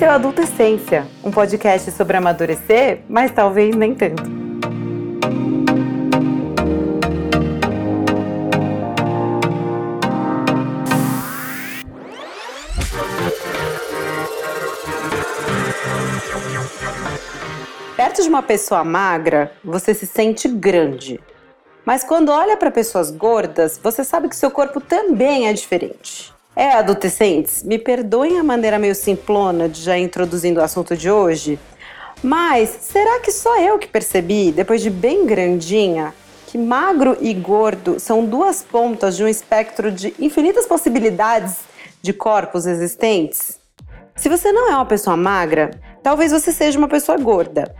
Esse é o Adultescência, um podcast sobre amadurecer, mas talvez nem tanto. Perto de uma pessoa magra, você se sente grande. Mas quando olha para pessoas gordas, você sabe que seu corpo também é diferente. É, adolescentes, me perdoem a maneira meio simplona de já introduzindo o assunto de hoje, mas será que só eu que percebi, depois de bem grandinha, que magro e gordo são duas pontas de um espectro de infinitas possibilidades de corpos existentes? Se você não é uma pessoa magra, talvez você seja uma pessoa gorda.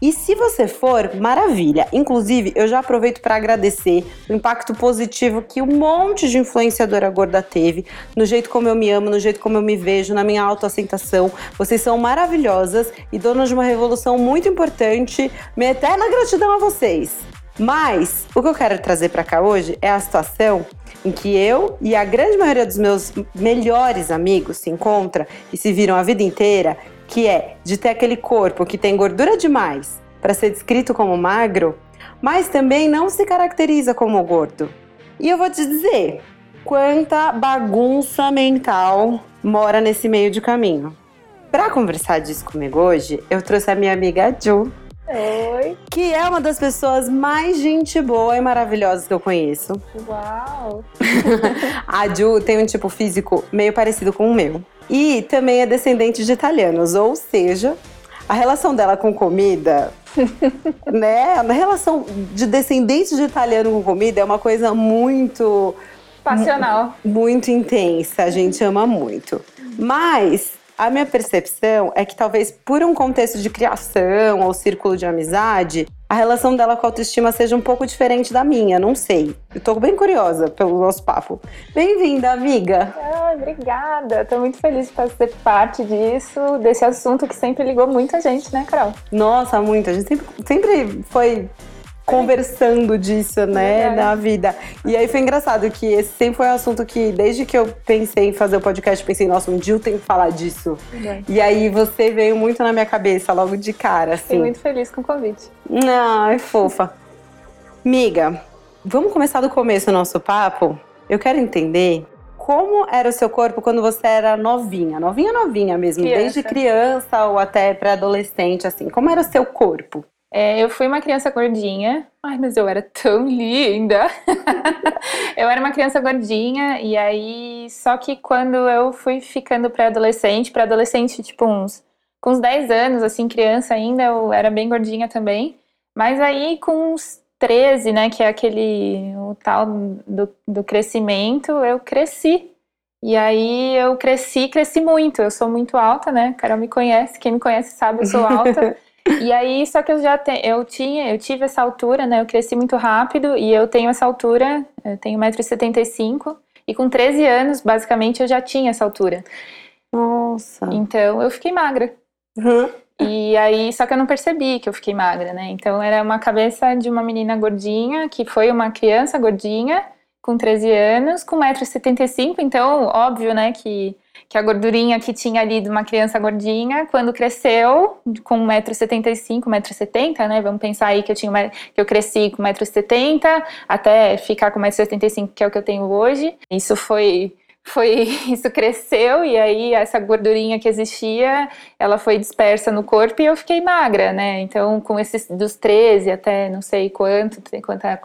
E se você for, maravilha. Inclusive, eu já aproveito para agradecer o impacto positivo que um monte de influenciadora gorda teve no jeito como eu me amo, no jeito como eu me vejo, na minha autoaceitação. Vocês são maravilhosas e donas de uma revolução muito importante. Minha eterna gratidão a vocês. Mas o que eu quero trazer para cá hoje é a situação em que eu e a grande maioria dos meus melhores amigos se encontra e se viram a vida inteira que é de ter aquele corpo que tem gordura demais para ser descrito como magro, mas também não se caracteriza como gordo. E eu vou te dizer, quanta bagunça mental mora nesse meio de caminho. Para conversar disso comigo hoje, eu trouxe a minha amiga Ju. Oi. Que é uma das pessoas mais gente boa e maravilhosas que eu conheço. Uau! a Ju tem um tipo físico meio parecido com o meu. E também é descendente de italianos, ou seja, a relação dela com comida, né? A relação de descendente de italiano com comida é uma coisa muito passional, muito intensa. A gente ama muito. Mas a minha percepção é que talvez por um contexto de criação ou círculo de amizade, a relação dela com a autoestima seja um pouco diferente da minha, não sei. Eu tô bem curiosa pelo nosso papo. Bem-vinda, amiga! Ah, obrigada! Tô muito feliz de fazer parte disso, desse assunto que sempre ligou muita gente, né, Carol? Nossa, muito. A gente sempre, sempre foi conversando disso, né, na vida. E aí foi engraçado que esse sempre foi um assunto que, desde que eu pensei em fazer o podcast, pensei, nossa, um dia eu tenho que falar disso. É. E aí você veio muito na minha cabeça, logo de cara, assim. Fiquei muito feliz com o convite. Não, é fofa. Miga, vamos começar do começo o nosso papo? Eu quero entender como era o seu corpo quando você era novinha, novinha, novinha mesmo, criança. desde criança ou até pré-adolescente, assim. Como era o seu corpo? É, eu fui uma criança gordinha. Ai, mas eu era tão linda! eu era uma criança gordinha, e aí. Só que quando eu fui ficando pré-adolescente, pré-adolescente, tipo, uns. Com uns 10 anos, assim, criança ainda, eu era bem gordinha também. Mas aí, com uns 13, né, que é aquele. o tal do, do crescimento, eu cresci. E aí eu cresci, cresci muito. Eu sou muito alta, né? Carol me conhece, quem me conhece sabe, eu sou alta. E aí, só que eu já te, eu tinha, eu tive essa altura, né? Eu cresci muito rápido e eu tenho essa altura, eu tenho 1,75m e com 13 anos, basicamente, eu já tinha essa altura. Nossa. Então, eu fiquei magra. Uhum. E aí, só que eu não percebi que eu fiquei magra, né? Então, era uma cabeça de uma menina gordinha, que foi uma criança gordinha, com 13 anos, com 1,75m. Então, óbvio, né, que que a gordurinha que tinha ali de uma criança gordinha, quando cresceu, com 1,75m, 1,70m, né? Vamos pensar aí que eu, tinha uma, que eu cresci com 1,70m, até ficar com 1,75m, que é o que eu tenho hoje. Isso foi foi isso cresceu e aí essa gordurinha que existia, ela foi dispersa no corpo e eu fiquei magra, né? Então, com esses dos 13 até não sei quanto, quanta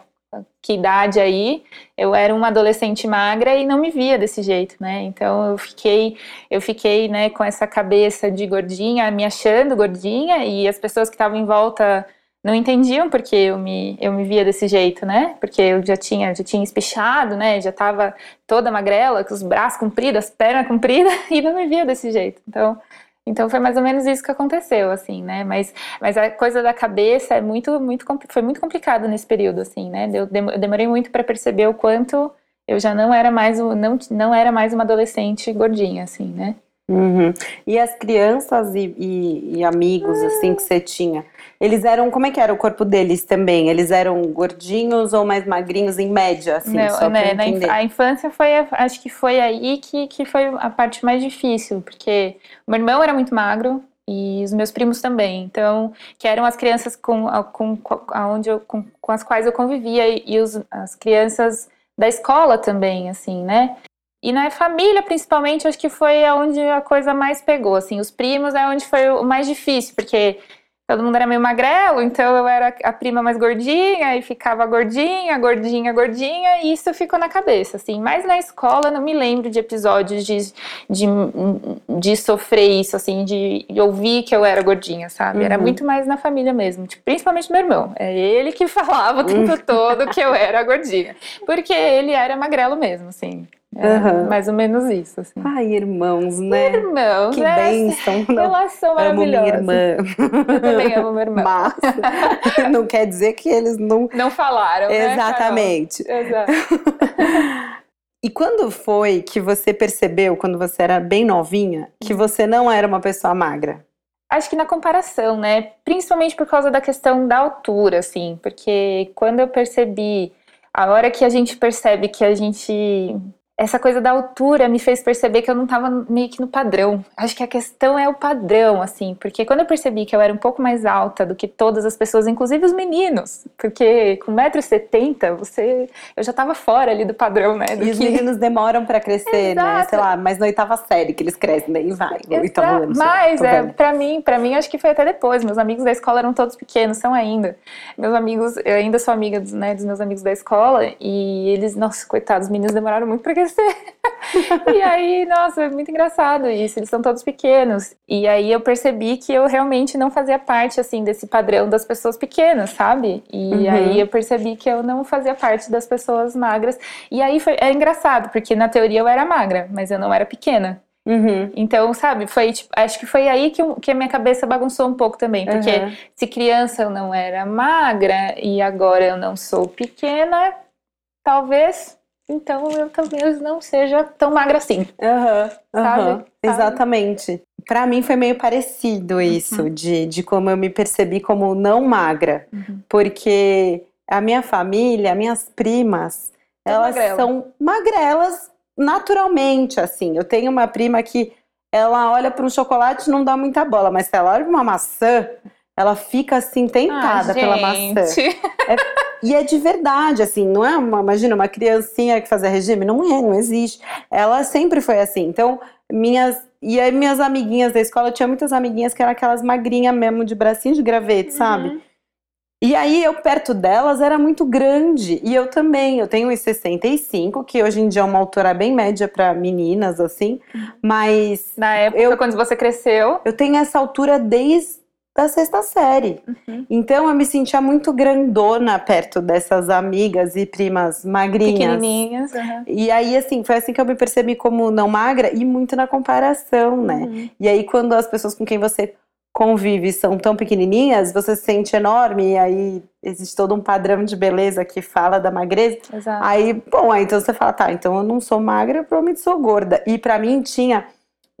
que idade aí, eu era uma adolescente magra e não me via desse jeito, né? Então eu fiquei, eu fiquei, né, com essa cabeça de gordinha, me achando gordinha e as pessoas que estavam em volta não entendiam porque eu me, eu me via desse jeito, né? Porque eu já tinha, já tinha espichado, né? Já estava toda magrela, com os braços compridos, as pernas compridas e não me via desse jeito. Então então foi mais ou menos isso que aconteceu, assim, né? Mas, mas a coisa da cabeça é muito, muito, foi muito complicado nesse período, assim, né? Eu, demorei muito para perceber o quanto eu já não era mais não, não era mais uma adolescente gordinha, assim, né? Uhum. E as crianças e, e, e amigos, assim, que você tinha, eles eram, como é que era o corpo deles também? Eles eram gordinhos ou mais magrinhos, em média, assim, Não, só né, pra entender? a infância foi, acho que foi aí que, que foi a parte mais difícil, porque o meu irmão era muito magro e os meus primos também, então, que eram as crianças com, com, com, aonde eu, com, com as quais eu convivia e, e os, as crianças da escola também, assim, né? E na família, principalmente, acho que foi onde a coisa mais pegou, assim, os primos é onde foi o mais difícil, porque todo mundo era meio magrelo, então eu era a prima mais gordinha e ficava gordinha, gordinha, gordinha, e isso ficou na cabeça, assim. Mas na escola não me lembro de episódios de, de, de sofrer isso, assim, de ouvir que eu era gordinha, sabe? Era Uhum. muito mais na família mesmo, tipo, principalmente meu irmão. É ele que falava o tempo Uhum. todo que eu era gordinha, porque ele era magrelo mesmo, assim. Aham. Mais ou menos isso, assim. Ai, irmãos, né? Irmãos, Que é, bênção. Não, relação amo minha maravilhosa. irmã. Eu também amo meu irmão. Mas não quer dizer que eles não... Não falaram, né? Exatamente. Exato. E quando foi que você percebeu, quando você era bem novinha, que você não era uma pessoa magra? Acho que na comparação, né? Principalmente por causa da questão da altura, assim. Porque quando eu percebi, a hora que a gente percebe que a gente. Essa coisa da altura me fez perceber que eu não tava meio que no padrão. Acho que a questão é o padrão, assim. Porque quando eu percebi que eu era um pouco mais alta do que todas as pessoas, inclusive os meninos. Porque com 1,70m, você. Eu já tava fora ali do padrão, né? Do E os que- meninos demoram pra crescer, né? Exato. Sei lá, mas na oitava série que eles crescem, daí vai. no oitavo ano, Mas é, para mim, para mim acho que foi até depois. Meus amigos da escola eram todos pequenos, são ainda. Meus amigos, eu ainda sou amiga dos, né, dos meus amigos da escola e eles, nossa, coitados, os meninos demoraram muito pra crescer. e aí, nossa, é muito engraçado isso. Eles são todos pequenos. E aí eu percebi que eu realmente não fazia parte assim desse padrão das pessoas pequenas, sabe? E Uhum. aí eu percebi que eu não fazia parte das pessoas magras. E aí foi é engraçado, porque na teoria eu era magra, mas eu não era pequena. Uhum. Então, sabe, foi tipo, acho que foi aí que, eu- que a minha cabeça bagunçou um pouco também, porque Uhum. se criança eu não era magra e agora eu não sou pequena, talvez então eu talvez não seja tão magra assim. Aham, Sabe? aham, Sabe? Exatamente. Pra mim foi meio parecido isso, de, de como eu me percebi como não magra. Uhum. Porque a minha família, minhas primas, São elas magrelas. são magrelas naturalmente, assim. Eu tenho uma prima que ela olha para um chocolate e não dá muita bola, mas se ela olha para uma maçã, ela fica assim tentada Ah, pela maçã. gente. E é de verdade, assim, não é uma, imagina, uma criancinha que fazia regime, não é, não existe. Ela sempre foi assim. Então, minhas, e aí minhas amiguinhas da escola, eu tinha muitas amiguinhas que eram aquelas magrinhas mesmo, de bracinho de gravete, sabe? Uhum. E aí eu perto delas era muito grande, e eu também, eu tenho uns 65, que hoje em dia é uma altura bem média para meninas, assim, mas Na época, Eu- quando você cresceu. eu tenho essa altura desde a sexta série. Uhum. Então eu me sentia muito grandona perto dessas amigas e primas magrinhas. Pequenininhas. uhum. E aí, assim, foi assim que eu me percebi como não magra e muito na comparação, né? Uhum. E aí, quando as pessoas com quem você convive são tão pequenininhas, você se sente enorme e aí existe todo um padrão de beleza que fala da magreza. Exato. Aí, bom, aí então você fala, tá, então eu não sou magra, eu provavelmente sou gorda. E pra mim tinha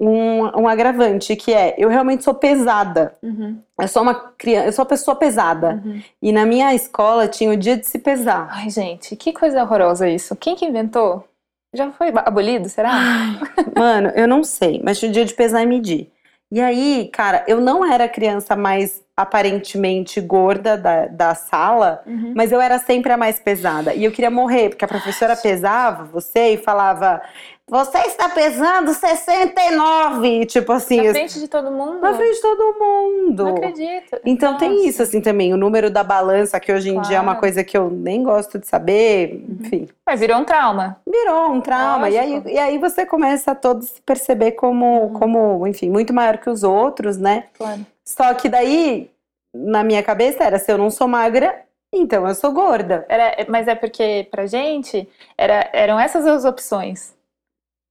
um, um agravante, que é, eu realmente sou pesada. Uhum. Eu sou uma criança, eu sou uma pessoa pesada. Uhum. E na minha escola tinha o dia de se pesar. Ai, gente, que coisa horrorosa isso. Quem que inventou? Já foi abolido, será? Mano, eu não sei, mas tinha o dia de pesar e medir. E aí, cara, eu não era a criança mais aparentemente gorda da, da sala, Uhum. mas eu era sempre a mais pesada. E eu queria morrer, porque a professora pesava você e falava: Você está pesando 69! Tipo assim, Na frente de todo mundo? na frente de todo mundo. Não acredito. Então tem Nossa. isso assim também, o número da balança, que hoje em dia é uma Claro. coisa que eu nem gosto de saber, enfim. Mas virou um trauma. Virou um trauma. E aí, e aí você começa a todo se perceber como, Uhum. como, enfim, muito maior que os outros, né? Claro. Só que daí, na minha cabeça, era se eu não sou magra, então eu sou gorda. Era, mas é porque pra gente era, eram essas as opções.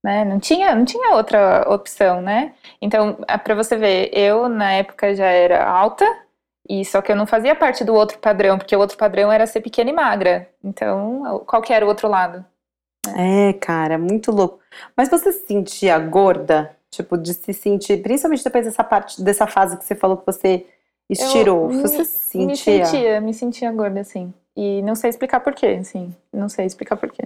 Né? Não tinha, não tinha outra opção, né? Então, é pra você ver, eu na época já era alta, e só que eu não fazia parte do outro padrão, porque o outro padrão era ser pequena e magra. Então, qual que era o outro lado? É, cara, muito louco. Mas você se sentia gorda? Tipo, de se sentir, principalmente depois dessa parte, dessa fase que você falou que você estirou. Eu você me, se sentia? Me sentia, me sentia gorda, assim. E não sei explicar porquê, assim. Não sei explicar porquê.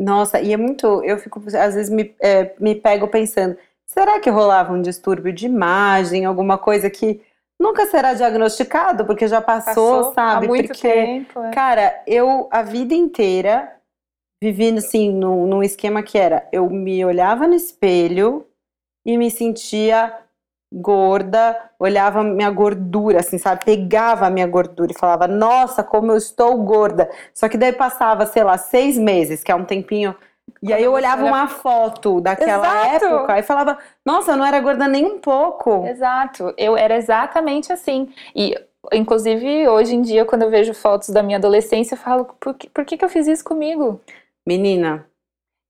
Nossa, e é muito. Eu fico, às vezes, me, é, me pego pensando: será que rolava um distúrbio de imagem, alguma coisa que nunca será diagnosticado, porque já passou, Passou sabe? há muito porque, tempo. é. cara, eu a vida inteira vivi assim, num, num esquema que era: eu me olhava no espelho e me sentia gorda, olhava minha gordura, assim, sabe? Pegava a minha gordura e falava, nossa, como eu estou gorda. Só que daí passava, sei lá, seis meses, que é um tempinho. E aí eu olhava era- uma foto daquela Exato! época e falava, nossa, eu não era gorda nem um pouco. Exato, eu era exatamente assim. E, inclusive, hoje em dia, quando eu vejo fotos da minha adolescência, eu falo, por que, por que, que eu fiz isso comigo? Menina,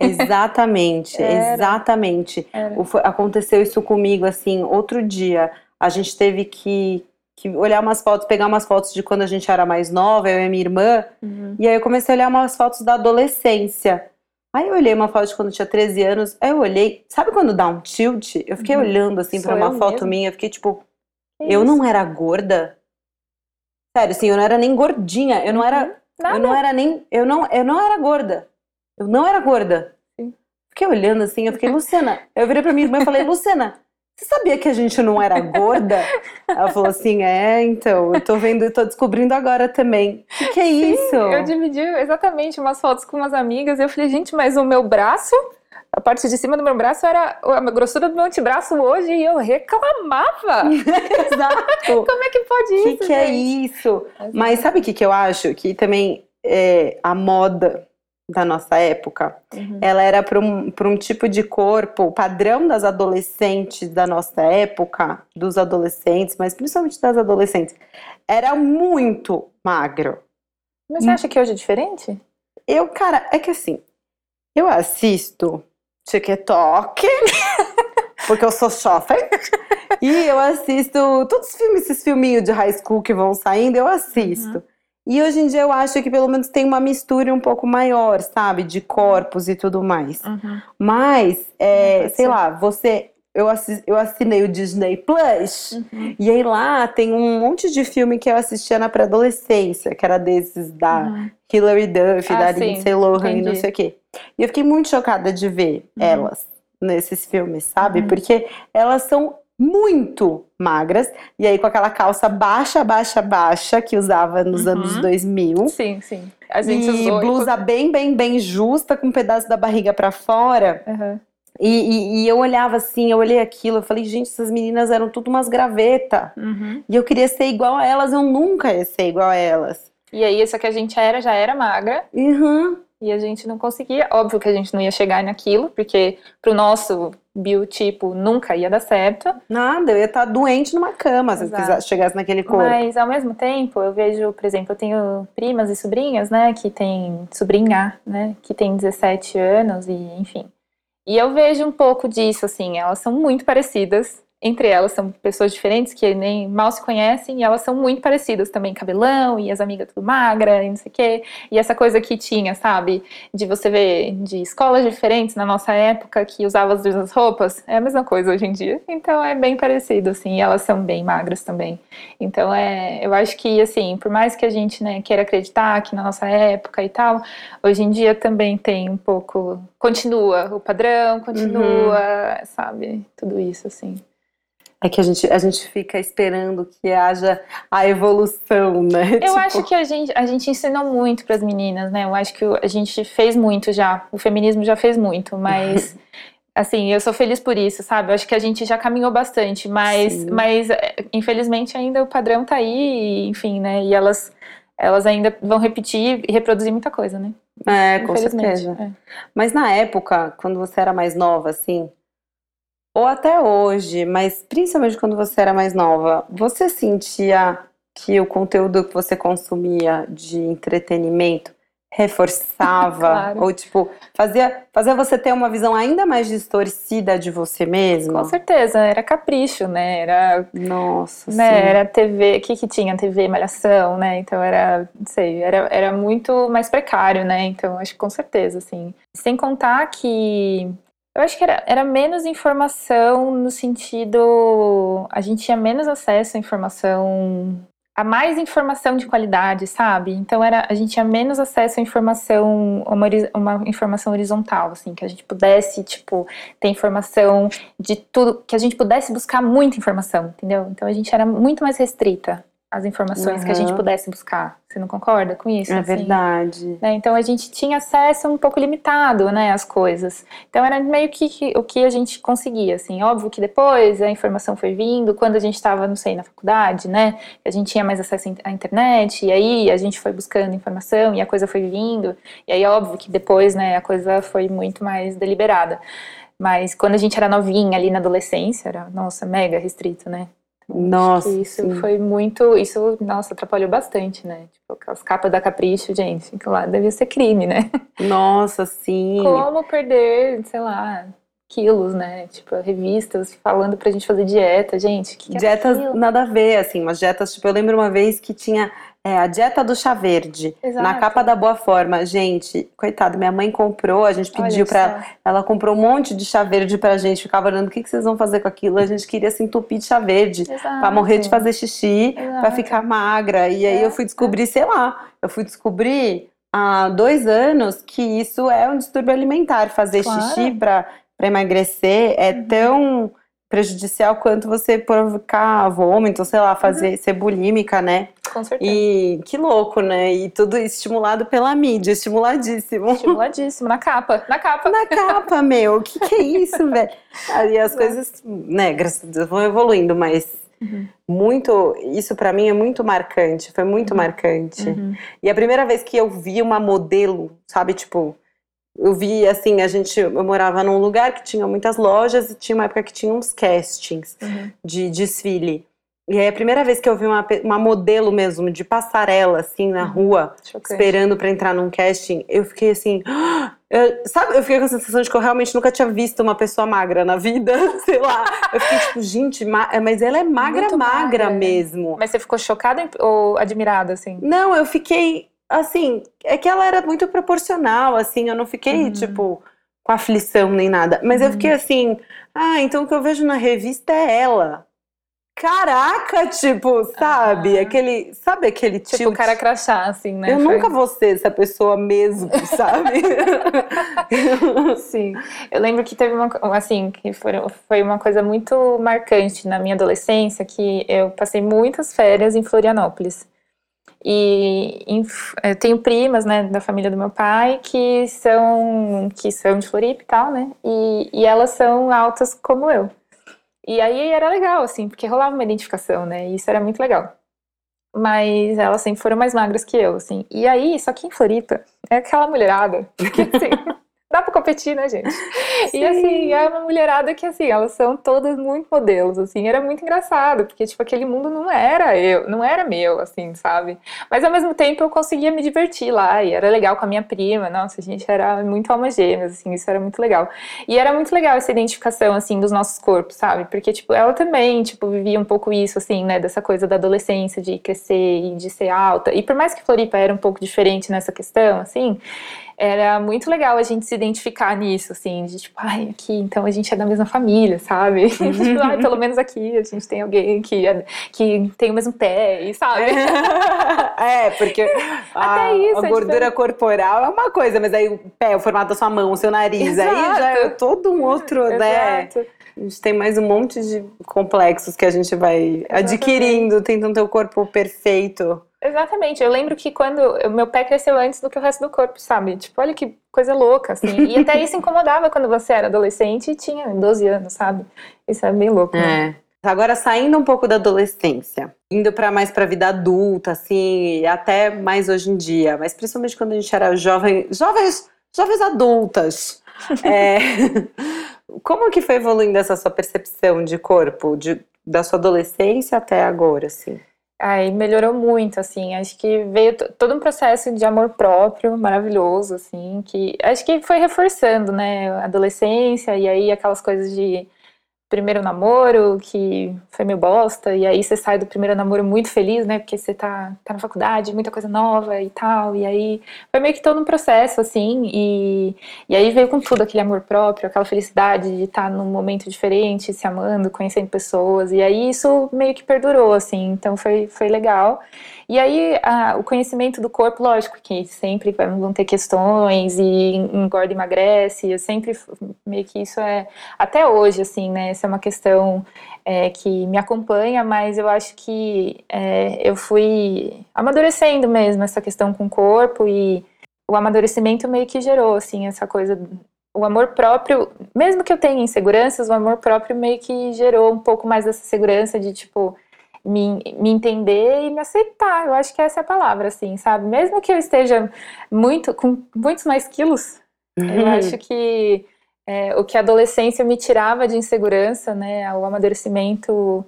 exatamente, exatamente. Era. Aconteceu isso comigo, assim, outro dia. A gente teve que, que olhar umas fotos, pegar umas fotos de quando a gente era mais nova, eu e minha irmã. Uhum. E aí eu comecei a olhar umas fotos da adolescência. Aí eu olhei uma foto de quando eu tinha 13 anos, aí eu olhei, sabe quando dá um tilt? Eu fiquei Uhum. olhando assim pra uma foto mesmo. minha, eu fiquei tipo, Que eu isso? não era gorda? Sério, assim, eu não era nem gordinha, eu não era, Nada. eu não era nem, eu não, eu não era gorda. Eu não era gorda. Sim. Fiquei olhando assim, eu fiquei, Luciana, eu virei pra minha irmã e falei, Luciana, você sabia que a gente não era gorda? Ela falou assim, é, então, eu tô vendo, eu tô descobrindo agora também. O que, que é Sim, isso? Eu dividi exatamente umas fotos com umas amigas. Eu falei, gente, mas o meu braço, a parte de cima do meu braço era a grossura do meu antebraço hoje e eu reclamava. Exato. Como é que pode O isso? que, que é isso? Mas sabe o que, que eu acho? Que também é, a moda da nossa época, Uhum. ela era para um, pra um tipo de corpo, o padrão das adolescentes da nossa época, dos adolescentes, mas principalmente das adolescentes, era muito magro. Mas você acha que hoje é diferente? Eu, cara, é que assim, eu assisto TikTok, porque eu sou jovem, e eu assisto todos os filmes, esses filminhos de high school que vão saindo, eu assisto. E hoje em dia eu acho que pelo menos tem uma mistura um pouco maior, sabe? De corpos e tudo mais. Mas, é, sei lá, você. Eu, assi- eu assinei o Disney Plus. Uhum. E aí lá tem um monte de filme que eu assistia na pré-adolescência, que era desses da Uhum. Hilary Duff, Ah, da sim, Lindsay Lohan e não sei o quê. E eu fiquei muito chocada de ver Uhum. elas nesses filmes, sabe? Uhum. Porque elas são muito magras. E aí com aquela calça baixa, baixa, baixa, que usava nos Uhum. anos 2000. Sim, sim. A gente E usou. blusa bem, bem, bem justa, com um pedaço da barriga pra fora. Uhum. E, e- e eu olhava assim, eu olhei aquilo, eu falei, gente, essas meninas eram tudo umas graveta. Uhum. E eu queria ser igual a elas, eu nunca ia ser igual a elas. E aí, essa que a gente era, já era magra. Uhum. E a gente não conseguia. Óbvio que a gente não ia chegar naquilo, porque pro nosso biotipo nunca ia dar certo. Nada, eu ia estar doente numa cama se eu chegasse naquele corpo. Mas ao mesmo tempo, eu vejo, por exemplo, eu tenho primas e sobrinhas, né, que tem sobrinha, né, que tem 17 anos e enfim. E eu vejo um pouco disso, assim, elas são muito parecidas. Entre elas são pessoas diferentes que nem mal se conhecem e elas são muito parecidas também, cabelão e as amigas tudo magra e não sei o quê. E essa coisa que tinha, sabe, de você ver de escolas diferentes na nossa época que usava as mesmas roupas, é a mesma coisa hoje em dia. Então é bem parecido, assim, e elas são bem magras também. Então é, eu acho que assim, por mais que a gente né, queira acreditar que na nossa época e tal, hoje em dia também tem um pouco, continua o padrão, continua, sabe, tudo isso assim. É que a gente, a gente fica esperando que haja a evolução, né? Eu Tipo, acho que a gente, a gente ensinou muito para as meninas, né? Eu acho que a gente fez muito já, o feminismo já fez muito, mas assim, eu sou feliz por isso, sabe? Eu acho que a gente já caminhou bastante, mas, Sim. mas é, infelizmente ainda o padrão tá aí, enfim, né? E elas elas ainda vão repetir e reproduzir muita coisa, né? É, com certeza. é. Mas na época, quando você era mais nova, assim, ou até hoje, mas principalmente quando você era mais nova, você sentia que o conteúdo que você consumia de entretenimento reforçava Claro. ou tipo fazia fazia você ter uma visão ainda mais distorcida de você mesma? Com certeza, era capricho, né? Era Nossa, né, sim. era TV, o que que tinha? TV, malhação, né? Então era, não sei, era, era muito mais precário, né? Então acho que com certeza, assim. Sem contar que Eu acho que era, era menos informação no sentido. A gente tinha menos acesso à informação. A mais informação de qualidade, sabe? Então era, a gente tinha menos acesso à informação, uma, uma informação horizontal, assim, que a gente pudesse, tipo, ter informação de tudo, que a gente pudesse buscar muita informação, entendeu? Então a gente era muito mais restrita as informações uhum. que a gente pudesse buscar. Você não concorda com isso? É assim? verdade. Né? Então a gente tinha acesso um pouco limitado, né, às coisas. Então era meio que, o que a gente conseguia, assim. Óbvio que depois a informação foi vindo, quando a gente estava, não sei, na faculdade, né, a gente tinha mais acesso à internet, e aí a gente foi buscando informação e a coisa foi vindo. E aí óbvio que depois, né, a coisa foi muito mais deliberada. Mas quando a gente era novinha ali na adolescência, era, nossa, mega restrito, né? Nossa. Isso sim. foi muito. Isso, nossa, atrapalhou bastante, né? Tipo, as capas da Capricho, gente, que lá devia ser crime, né? Nossa, sim. Como perder, sei lá, quilos, né? Tipo, revistas falando pra gente fazer dieta, gente. Que que é Dietas é nada a ver, assim, umas dietas, tipo, eu lembro uma vez que tinha é, a dieta do chá verde, Exato. na capa da Boa Forma. Gente, coitado, minha mãe comprou, a gente pediu para ela, ela comprou um monte de chá verde pra gente, ficava olhando o que, que vocês vão fazer com aquilo. A gente queria se entupir de chá verde, para morrer de fazer xixi, para ficar magra. E aí é, eu fui descobrir, sei lá, eu fui descobrir há dois anos que isso é um distúrbio alimentar. Fazer claro. xixi para emagrecer é uhum. tão prejudicial quanto você provocar vômito, sei lá, fazer uhum. ser bulímica, né? Com certeza. E que louco, né? E tudo estimulado pela mídia, estimuladíssimo. Estimuladíssimo, na capa, na capa. Na capa, meu, o que, que é isso, velho? Aí as coisas, né, graças a Deus, vão evoluindo, mas uhum. muito, isso para mim é muito marcante, foi muito uhum. marcante. Uhum. E a primeira vez que eu vi uma modelo, sabe, tipo, eu vi assim, a gente, eu morava num lugar que tinha muitas lojas e tinha uma época que tinha uns castings uhum. de desfile. E aí a primeira vez que eu vi uma, uma modelo mesmo de passarela assim na uhum. rua, Chocante. esperando para entrar num casting, eu fiquei assim, eu, sabe, eu fiquei com a sensação de que eu realmente nunca tinha visto uma pessoa magra na vida, sei lá. Eu fiquei tipo, gente, mas ela é magra, magra, magra mesmo. Mas você ficou chocada ou admirada assim? Não, eu fiquei assim, é que ela era muito proporcional, assim, eu não fiquei, uhum. tipo, com aflição nem nada. Mas uhum. eu fiquei assim, ah, então o que eu vejo na revista é ela. Caraca, tipo, sabe? Ah. Aquele. Sabe aquele tipo. Tipo, cara crachá, assim, né? Eu Foi. nunca vou ser essa pessoa mesmo, sabe? Sim. Eu lembro que teve uma. Assim, que foi, foi uma coisa muito marcante na minha adolescência, que eu passei muitas férias em Florianópolis. E eu tenho primas, né, da família do meu pai que são que são de Floripa e tal, né? E, e elas são altas como eu. E aí era legal, assim, porque rolava uma identificação, né? E isso era muito legal. Mas elas sempre foram mais magras que eu, assim. E aí, só que em Floripa, é aquela mulherada que, assim, dá pra competir, né, gente? Sim. E assim, é uma mulherada que assim, elas são todas muito modelos, assim, era muito engraçado, porque tipo, aquele mundo não era eu, não era meu, assim, sabe? Mas ao mesmo tempo eu conseguia me divertir lá, e era legal com a minha prima, nossa, a gente era muito alma gêmeas, assim, isso era muito legal. E era muito legal essa identificação, assim, dos nossos corpos, sabe? Porque, tipo, ela também, tipo, vivia um pouco isso, assim, né, dessa coisa da adolescência, de crescer e de ser alta, e por mais que Floripa era um pouco diferente nessa questão, assim, era muito legal a gente se identificar nisso, assim, de tipo, ai, aqui, então a gente é da mesma família, sabe? tipo, ai, pelo menos aqui a gente tem alguém que, é, que tem o mesmo pé, sabe? é, porque a, a é gordura é corporal é uma coisa, mas aí o pé, o formato da sua mão, o seu nariz, Exato. aí já é todo um outro, né? Exato. A gente tem mais um monte de complexos que a gente vai Exatamente. adquirindo, tentando ter o corpo perfeito. Exatamente. Eu lembro que quando o meu pé cresceu antes do que o resto do corpo, sabe? Tipo, olha que coisa louca, assim. E até isso incomodava quando você era adolescente e tinha 12 anos, sabe? Isso é bem louco. Né? É. Agora saindo um pouco da adolescência, indo para mais para vida adulta, assim, até mais hoje em dia, mas principalmente quando a gente era jovem, jovens, jovens adultas. é, como que foi evoluindo essa sua percepção de corpo, de, da sua adolescência até agora, assim? Aí melhorou muito, assim. Acho que veio todo um processo de amor próprio maravilhoso, assim, que acho que foi reforçando, né? A adolescência e aí aquelas coisas de primeiro namoro que foi meio bosta, e aí você sai do primeiro namoro muito feliz, né? Porque você tá, tá na faculdade, muita coisa nova e tal. E aí foi meio que todo um processo, assim. E, e aí veio com tudo aquele amor próprio, aquela felicidade de estar tá num momento diferente, se amando, conhecendo pessoas. E aí isso meio que perdurou, assim. Então foi, foi legal. E aí, a, o conhecimento do corpo, lógico que sempre vão ter questões e engorda e emagrece, eu sempre, meio que isso é, até hoje, assim, né, essa é uma questão é, que me acompanha, mas eu acho que é, eu fui amadurecendo mesmo essa questão com o corpo e o amadurecimento meio que gerou, assim, essa coisa o amor próprio, mesmo que eu tenha inseguranças, o amor próprio meio que gerou um pouco mais dessa segurança de tipo, me, me entender e me aceitar. Eu acho que essa é a palavra, assim, sabe? Mesmo que eu esteja muito com muitos mais quilos, uhum. eu acho que é, o que a adolescência me tirava de insegurança, né? O amadurecimento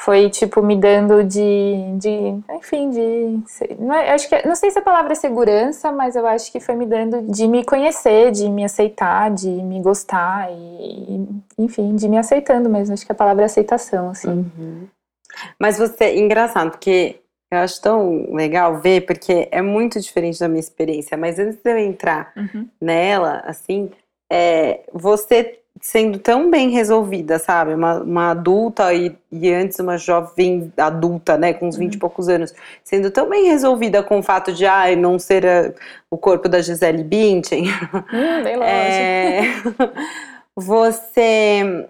foi tipo me dando de, de enfim, de não, é, acho que não sei se a palavra é segurança, mas eu acho que foi me dando de me conhecer, de me aceitar, de me gostar e enfim, de me aceitando mesmo. Acho que a palavra é aceitação, assim. Uhum. Mas você, engraçado, porque eu acho tão legal ver, porque é muito diferente da minha experiência, mas antes de eu entrar uhum. nela, assim, é, você sendo tão bem resolvida, sabe? Uma, uma adulta e, e, antes uma jovem adulta, né, com uns 20 uhum. e poucos anos, sendo tão bem resolvida com o fato de ah, não ser a, o corpo da Gisele Bündchen. Hum, bem longe. É, você,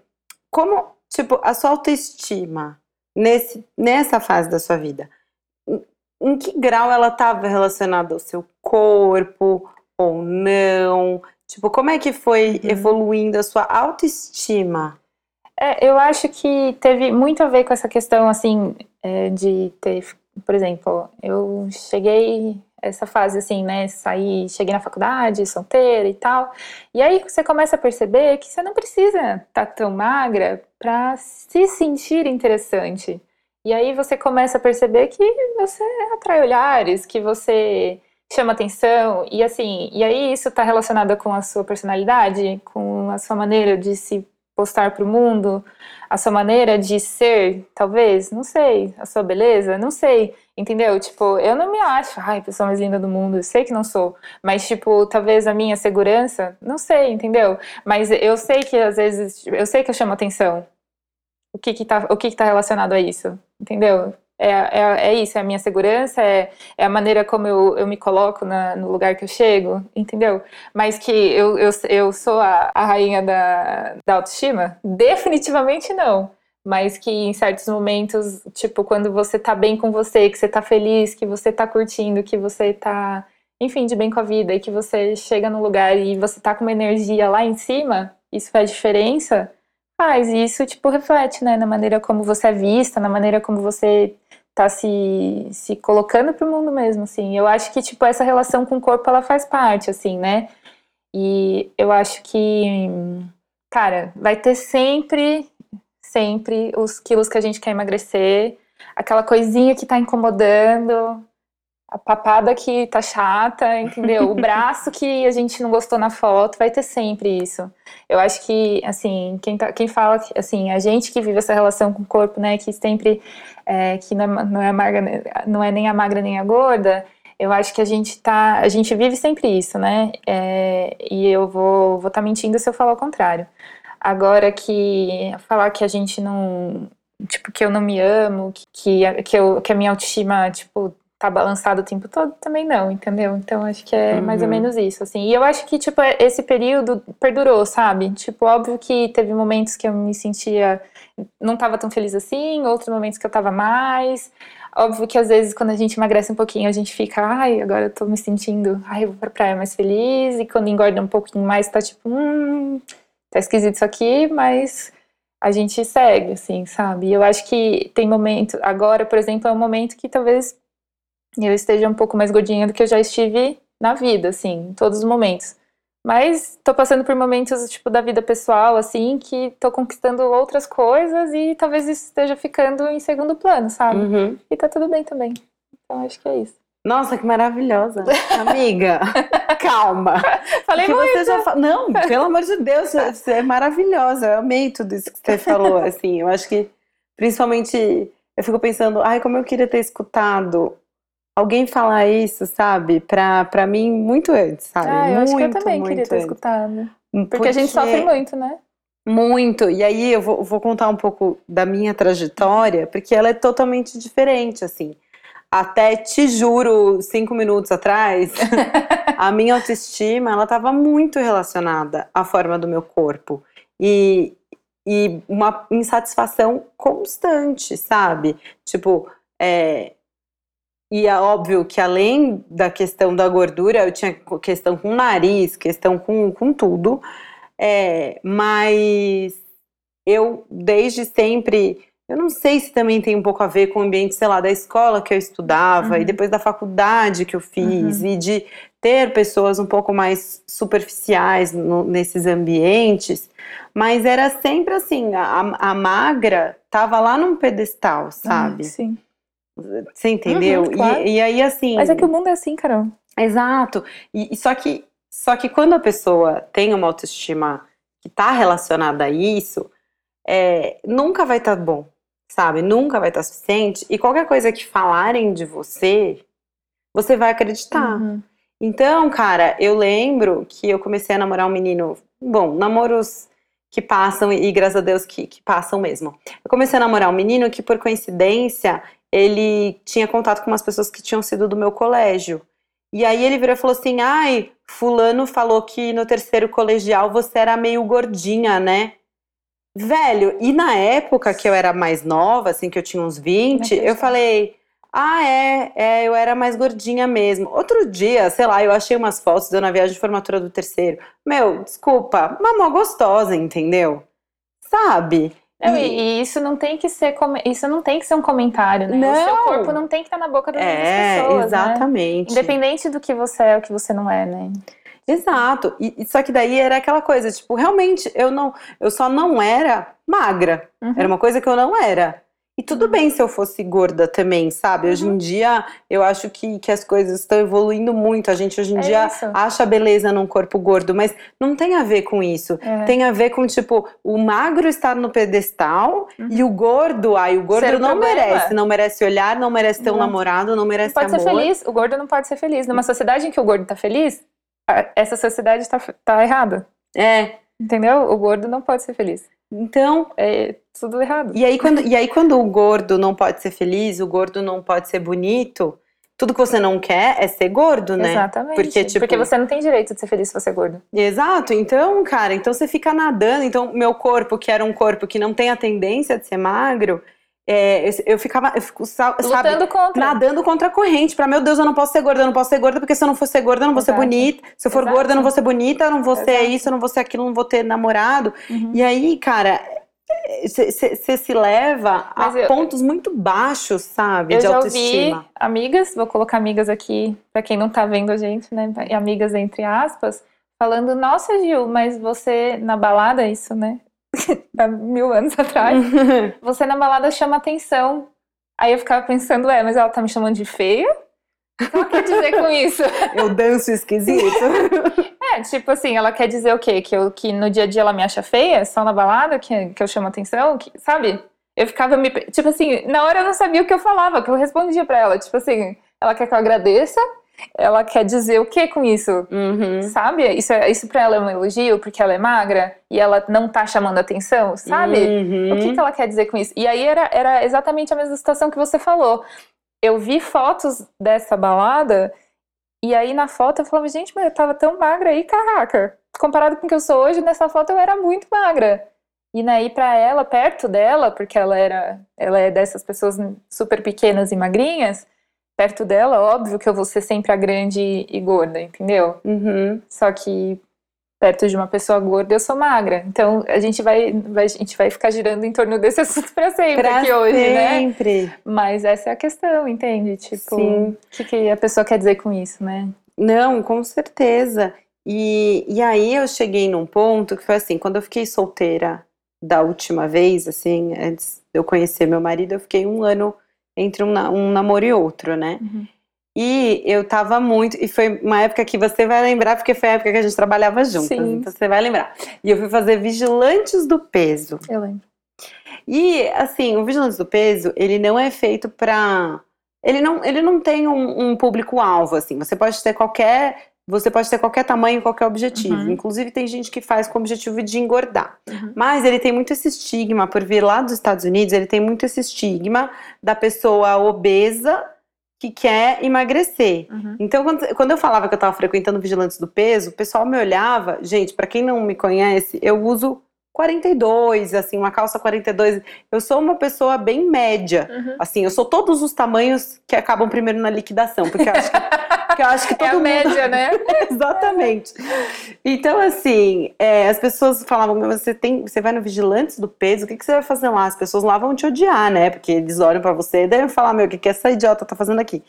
como, tipo, a sua autoestima nesse, nessa fase da sua vida, em que grau ela estava relacionada ao seu corpo ou não? Tipo, como é que foi uhum. evoluindo a sua autoestima? É, eu acho que teve muito a ver com essa questão, assim, é, de ter, por exemplo, eu cheguei essa fase assim, né? Saí, cheguei na faculdade, solteira e tal. E aí você começa a perceber que você não precisa estar tá tão magra para se sentir interessante. E aí você começa a perceber que você atrai olhares, que você chama atenção e assim, e aí isso está relacionado com a sua personalidade, com a sua maneira de se postar para o mundo, a sua maneira de ser, talvez, não sei, a sua beleza, não sei, entendeu? Tipo, eu não me acho, ai, pessoa mais linda do mundo, eu sei que não sou, mas tipo, talvez a minha segurança, não sei, entendeu? Mas eu sei que às vezes, eu sei que eu chamo atenção. O que que tá, o que que tá relacionado a isso, entendeu? É, é, é isso, é a minha segurança, é, é a maneira como eu, eu me coloco na, no lugar que eu chego, entendeu? Mas que eu, eu, eu sou a, a rainha da, da autoestima? Definitivamente não. Mas que em certos momentos, tipo, quando você tá bem com você, que você tá feliz, que você tá curtindo, que você tá, enfim, de bem com a vida, e que você chega num lugar e você tá com uma energia lá em cima, isso faz diferença, faz. E isso, tipo, reflete, né, na maneira como você é vista, na maneira como você tá se, se colocando pro mundo mesmo, assim. Eu acho que, tipo, essa relação com o corpo, ela faz parte, assim, né? E eu acho que, cara, vai ter sempre, sempre os quilos que a gente quer emagrecer, aquela coisinha que tá incomodando, a papada que tá chata, entendeu? O braço que a gente não gostou na foto, vai ter sempre isso. Eu acho que, assim, quem, tá, quem fala, assim, a gente que vive essa relação com o corpo, né, que sempre, é, que não é, não, é magra, não é nem a magra nem a gorda, eu acho que a gente tá, a gente vive sempre isso, né, é, e eu vou vou estar tá mentindo se eu falar o contrário. Agora que falar que a gente não, tipo, que eu não me amo, que, que, eu, que a minha autoestima, tipo, tá balançado o tempo todo, também não, entendeu? Então acho que é uhum. mais ou uhum. menos isso, assim. E eu acho que, tipo, esse período perdurou, sabe? Tipo, óbvio que teve momentos que eu me sentia. não tava tão feliz assim, outros momentos que eu tava mais. Óbvio que às vezes quando a gente emagrece um pouquinho, a gente fica, ai, agora eu tô me sentindo, ai, eu vou pra praia mais feliz. E quando engorda um pouquinho mais, tá tipo, hum, tá esquisito isso aqui, mas a gente segue, assim, sabe? E eu acho que tem momento, agora, por exemplo, é um momento que talvez eu esteja um pouco mais gordinha do que eu já estive na vida, assim, em todos os momentos. Mas tô passando por momentos, tipo, da vida pessoal, assim, que tô conquistando outras coisas e talvez isso esteja ficando em segundo plano, sabe? Uhum. E tá tudo bem também. Então acho que é isso. Nossa, que maravilhosa. Amiga, calma. Falei muito. você já fa... Não, pelo amor de Deus, você é maravilhosa. Eu amei tudo isso que você falou, assim. Eu acho que, principalmente, eu fico pensando, ai, como eu queria ter escutado alguém falar isso, sabe? Pra, pra mim, muito antes, sabe? Ah, eu muito, acho que eu também queria ter antes. escutado. Porque, a gente sofre muito, né? Muito. E aí eu vou, vou contar um pouco da minha trajetória, porque ela é totalmente diferente, assim. Até te juro, cinco minutos atrás, a minha autoestima ela estava muito relacionada à forma do meu corpo e, e uma insatisfação constante, sabe? Tipo, é, e é óbvio que além da questão da gordura, eu tinha questão com o nariz, questão com, com tudo. É, mas eu desde sempre, eu não sei se também tem um pouco a ver com o ambiente, sei lá, da escola que eu estudava Uhum. e depois da faculdade que eu fiz e de ter pessoas um pouco mais superficiais no- nesses ambientes, mas era sempre assim, a, a magra tava lá num pedestal, sabe? Sim. Você entendeu? Uhum, claro. e, e aí assim. Mas é que o mundo é assim, Carol. Exato. E, e só que só que quando a pessoa tem uma autoestima que está relacionada a isso, é, nunca vai estar bom, sabe? Nunca vai estar suficiente. E qualquer coisa que falarem de você, você vai acreditar. Uhum. Então, cara, eu lembro que eu comecei a namorar um menino. Bom, namoros que passam e, graças a Deus que, que passam mesmo. Eu comecei a namorar um menino que, por coincidência, ele tinha contato com umas pessoas que tinham sido do meu colégio. E aí ele virou e falou assim: ai, Fulano falou que no terceiro colegial você era meio gordinha, né? Velho, e na época que eu era mais nova, assim, que eu tinha uns 20, eu falei. Ah, é, é, eu era mais gordinha mesmo. Outro dia, sei lá, eu achei umas fotos eu na viagem de formatura do terceiro. Meu, desculpa, uma mó gostosa, entendeu? Sabe? Não, E- e, isso não tem que ser isso não tem que ser um comentário, né? O seu Não. corpo não tem que estar na boca das outras É, pessoas, né? exatamente. Independente do que você é ou que você não é, né? Exato. E só que daí era aquela coisa, tipo, realmente eu não, eu só não era magra. Uhum. Era uma coisa que eu não era. E tudo bem se eu fosse gorda também, sabe? Hoje Uhum. em dia, eu acho que, que as coisas estão evoluindo muito. A gente hoje em É dia isso. acha beleza num corpo gordo, mas não tem a ver com isso. É. Tem a ver com, tipo, o magro estar no pedestal Uhum. e o gordo, ai, o gordo Ser o não problema. merece. Não merece olhar, não merece ter um Não. namorado, não Não merece pode ser amor. feliz, o gordo não pode ser feliz. Numa sociedade em que o gordo tá feliz, essa sociedade tá, tá errada. É. Entendeu? O gordo não pode ser feliz. Então, É tudo errado. E aí, quando, e aí, quando o gordo não pode ser feliz, o gordo não pode ser bonito, tudo que você não quer é ser gordo, né? Exatamente. Porque, tipo- Porque você não tem direito de ser feliz se você é gordo. Exato. Então, cara, então você fica nadando. Então, meu corpo, que era um corpo que não tem a tendência de ser magro, é, eu, eu ficava, eu fico, sa- sabe, Lutando contra. nadando contra a corrente. Pra, meu Deus, eu não posso ser gorda, eu não posso ser gorda, porque se eu não for ser gorda, eu não vou ser Exato. bonita. Se eu for Exato. gorda, eu não vou ser bonita, eu não vou ser Exato. isso, eu não vou ser aquilo, eu não vou ter namorado. Uhum. E aí, cara, você se leva Mas a eu- pontos muito baixos, sabe? Eu de já ouvi autoestima. amigas, vou colocar amigas aqui pra quem não tá vendo a gente, né? E amigas entre aspas, falando: Nossa, Gil, mas você na balada, isso, né? Há mil anos atrás, você na balada chama atenção. Aí eu ficava pensando: É, mas ela tá me chamando de feia? O que ela quer dizer com isso? Eu danço esquisito. É, tipo assim, ela quer dizer o quê? Que, eu, que no dia a dia ela me acha feia? Só na balada que, que eu chamo atenção? Que, sabe? Eu ficava me. Tipo assim, na hora eu não sabia o que eu falava, que eu respondia pra ela. Tipo assim, ela quer que eu agradeça? Ela quer dizer o que com isso? Uhum. Sabe? Isso, é- isso pra ela é um elogio porque ela é magra e ela não tá chamando atenção, sabe? Uhum. O que, que ela quer dizer com isso? E aí era, era exatamente a mesma situação que você falou. Eu vi fotos dessa balada e aí na foto eu falava, gente, mas eu tava tão magra aí, caraca. Comparado com o que eu sou hoje, nessa foto eu era muito magra. E aí pra ela, perto dela, porque ela era, ela é dessas pessoas super pequenas e magrinhas, perto dela, óbvio que eu vou ser sempre a grande e gorda, entendeu? Uhum. Só que perto de uma pessoa gorda eu sou magra. Então a gente vai, vai- a gente vai ficar girando em torno desse assunto pra sempre Pra aqui hoje, né? sempre. Mas essa é a questão, entende? Tipo, o que, que a pessoa quer dizer com isso, né? Não, com certeza. E, e aí eu cheguei num ponto que foi assim, quando eu fiquei solteira da última vez, assim, antes de eu conhecer meu marido, eu fiquei um ano entre um, um namoro e outro, né? Uhum. E eu tava muito. E foi uma época que você vai lembrar, porque foi a época que a gente trabalhava juntas. Sim. Então você vai lembrar. E eu fui fazer Vigilantes do Peso. Eu lembro. E, assim, o Vigilantes do Peso, ele não é feito pra. Ele não, ele não tem um, um público-alvo, assim. Você pode ter qualquer. Você pode ter qualquer tamanho, qualquer objetivo. Uhum. Inclusive, tem gente que faz com o objetivo de engordar. Uhum. Mas ele tem muito esse estigma, por vir lá dos Estados Unidos, ele tem muito esse estigma da pessoa obesa que quer emagrecer. Uhum. Então, quando, quando eu falava que eu estava frequentando Vigilantes do Peso, o pessoal me olhava. Gente, para quem não me conhece, eu uso 42, assim, uma calça 42. Eu sou uma pessoa bem média. Uhum. Assim, eu sou todos os tamanhos que acabam primeiro na liquidação, porque eu acho que, porque eu acho que todo É a mundo. média, né? Exatamente. Então, assim, é, as pessoas falavam, "Mas você tem, você vai no Vigilantes do Peso, o que, que você vai fazer lá? As pessoas lá vão te odiar, né? Porque eles olham pra você e devem falar, meu, o que, que essa idiota tá fazendo aqui?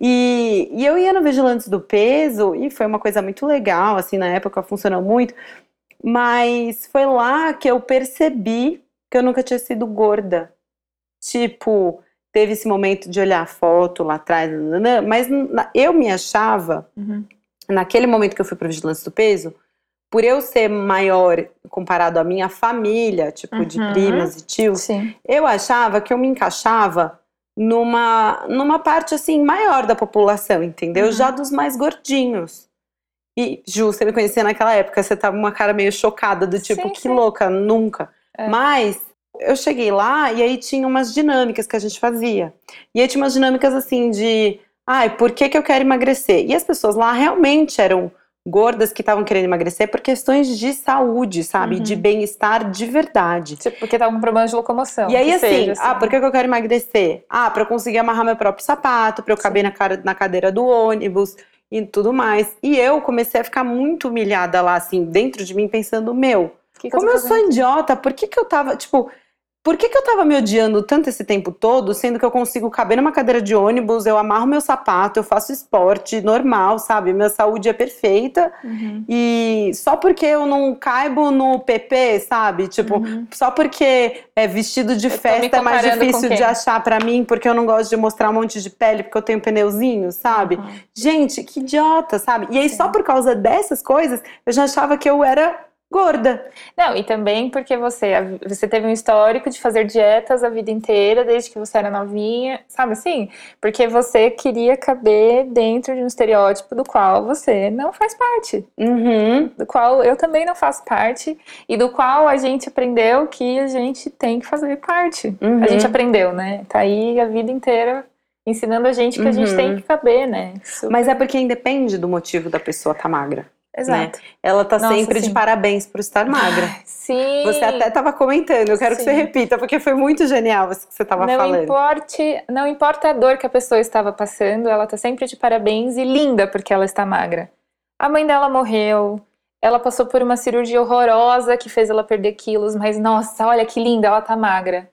E, e eu ia no Vigilantes do Peso e foi uma coisa muito legal, assim, na época funcionou muito, mas foi lá que eu percebi que eu nunca tinha sido gorda. Tipo, teve esse momento de olhar a foto lá atrás, mas eu me achava Uhum. naquele momento que eu fui para Vigilância do Peso, por eu ser maior comparado à minha família, tipo de Uhum. primas e tios, Sim. eu achava que eu me encaixava numa, numa parte assim maior da população, entendeu? Uhum. Já dos mais gordinhos. E, Ju, você me conhecia naquela época, você tava uma cara meio chocada, do tipo, Sim, que sim. louca, nunca. É. Mas eu cheguei lá e aí tinha umas dinâmicas que a gente fazia. E aí tinha umas dinâmicas assim de, ai, por que, que eu quero emagrecer? E as pessoas lá realmente eram gordas que estavam querendo emagrecer por questões de saúde, sabe? Uhum. De bem-estar de verdade. Tipo, porque tá com problema de locomoção. E aí, assim, seja, ah, por que que eu quero emagrecer? Ah, pra eu conseguir amarrar meu próprio sapato, pra eu caber na, cara, na cadeira do ônibus e tudo mais. E eu comecei a ficar muito humilhada lá, assim, dentro de mim, pensando, meu, Que que como eu sou idiota, por que que eu tava, tipo, por que que eu tava me odiando tanto esse tempo todo, sendo que eu consigo caber numa cadeira de ônibus, eu amarro meu sapato, eu faço esporte normal, sabe? Minha saúde é perfeita. Uhum. E só porque eu não caibo no PP, sabe? Tipo, Uhum. só porque é vestido de Eu festa é mais difícil de achar pra mim, porque eu não gosto de mostrar um monte de pele, porque eu tenho pneuzinho, sabe? Uhum. Gente, que idiota, sabe? E aí, Sim. só por causa dessas coisas, eu já achava que eu era gorda. Não, e também porque você, você teve um histórico de fazer dietas a vida inteira, desde que você era novinha, sabe assim? Porque você queria caber dentro de um estereótipo do qual você não faz parte, Uhum. do qual eu também não faço parte, e do qual a gente aprendeu que a gente tem que fazer parte. Uhum. A gente aprendeu, né? Tá aí a vida inteira ensinando a gente que a gente Uhum. tem que caber, né? Isso- Mas é porque independe do motivo da pessoa estar magra. Exato. Ela tá Nossa, sempre de sim. parabéns por estar magra. Sim. Você até tava comentando, eu quero que Sim. você repita, porque foi muito genial isso que você tava não falando. importe, não importa a dor que a pessoa estava passando, ela tá sempre de parabéns e linda porque ela está magra. A mãe dela morreu, ela passou por uma cirurgia horrorosa que fez ela perder quilos, mas nossa, olha que linda, ela tá magra.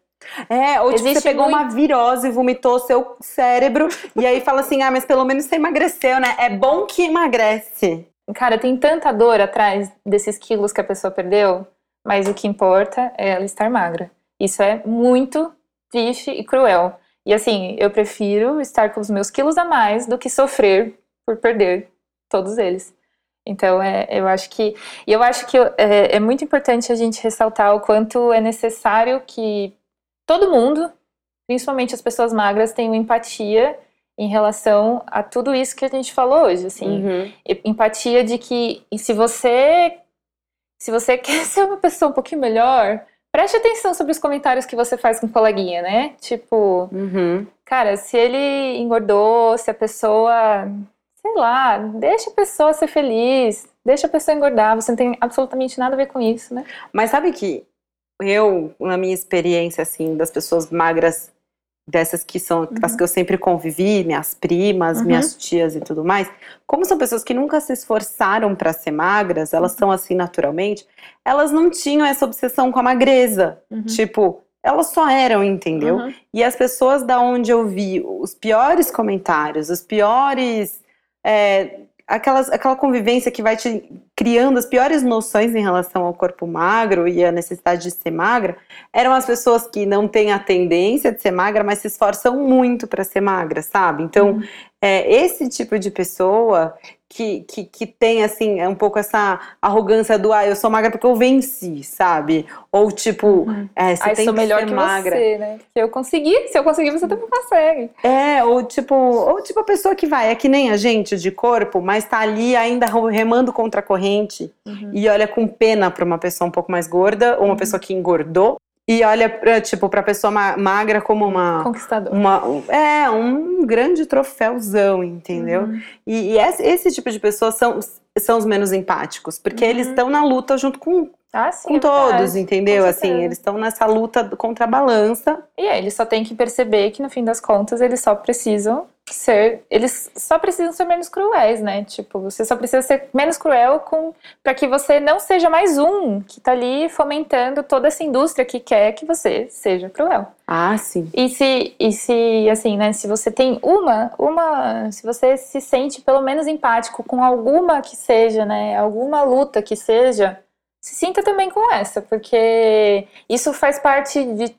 É, ou tipo, você pegou muito- uma virose e vomitou seu cérebro, e aí fala assim, ah, mas pelo menos você emagreceu, né? É bom que emagrece. Cara, tem tanta dor atrás desses quilos que a pessoa perdeu, mas o que importa é ela estar magra. Isso é muito triste e cruel. E assim, eu prefiro estar com os meus quilos a mais do que sofrer por perder todos eles. Então, é, eu acho que. E eu acho que é, é muito importante a gente ressaltar o quanto é necessário que todo mundo, principalmente as pessoas magras, tenham empatia em relação a tudo isso que a gente falou hoje. Assim, Uhum. empatia de que se você se você quer ser uma pessoa um pouquinho melhor, preste atenção sobre os comentários que você faz com o coleguinha, né? Tipo, Uhum. cara, se ele engordou, se a pessoa, sei lá, deixa a pessoa ser feliz, deixa a pessoa engordar, você não tem absolutamente nada a ver com isso, né? Mas sabe que eu, na minha experiência, assim, das pessoas magras, dessas que são as que eu sempre convivi, minhas primas, Uhum. minhas tias e tudo mais, como são pessoas que nunca se esforçaram para ser magras, elas Uhum. são assim naturalmente, elas não tinham essa obsessão com a magreza. Tipo, elas só eram, entendeu? Uhum. E as pessoas da onde eu vi os piores comentários, os piores é, aquelas, aquela convivência que vai te criando as piores noções em relação ao corpo magro e a necessidade de ser magra, eram as pessoas que não têm a tendência de ser magra, mas se esforçam muito para ser magra, sabe? Então, uhum. é, esse tipo de pessoa que, que, que tem, assim, é um pouco essa arrogância do, ah, eu sou magra porque eu venci, sabe? Ou tipo, uhum. é, você tem sou que melhor ser que magra. Você, né? Que eu consegui, se eu conseguir, você também consegue. É, ou tipo, ou tipo a pessoa que vai, é que nem a gente de corpo, mas tá ali ainda remando contra a corrente uhum. e olha com pena para uma pessoa um pouco mais gorda ou uma uhum. pessoa que engordou e olha pra, tipo para pessoa magra como uma conquistador uma é um grande troféuzão entendeu uhum. e, e esse, esse, tipo de pessoas são são os menos empáticos porque uhum. eles estão na luta junto com ah, sim, com é todos, entendeu? Com assim, eles estão nessa luta contra a balança. E é, eles só têm que perceber que no fim das contas eles só precisam ser, eles só precisam ser menos cruéis, né? Tipo, você só precisa ser menos cruel com para que você não seja mais um que tá ali fomentando toda essa indústria que quer que você seja cruel. Ah, sim. E se e se assim, né, se você tem uma, uma, se você se sente pelo menos empático com alguma que seja, né, alguma luta que seja, se sinta também com essa, porque isso faz parte de,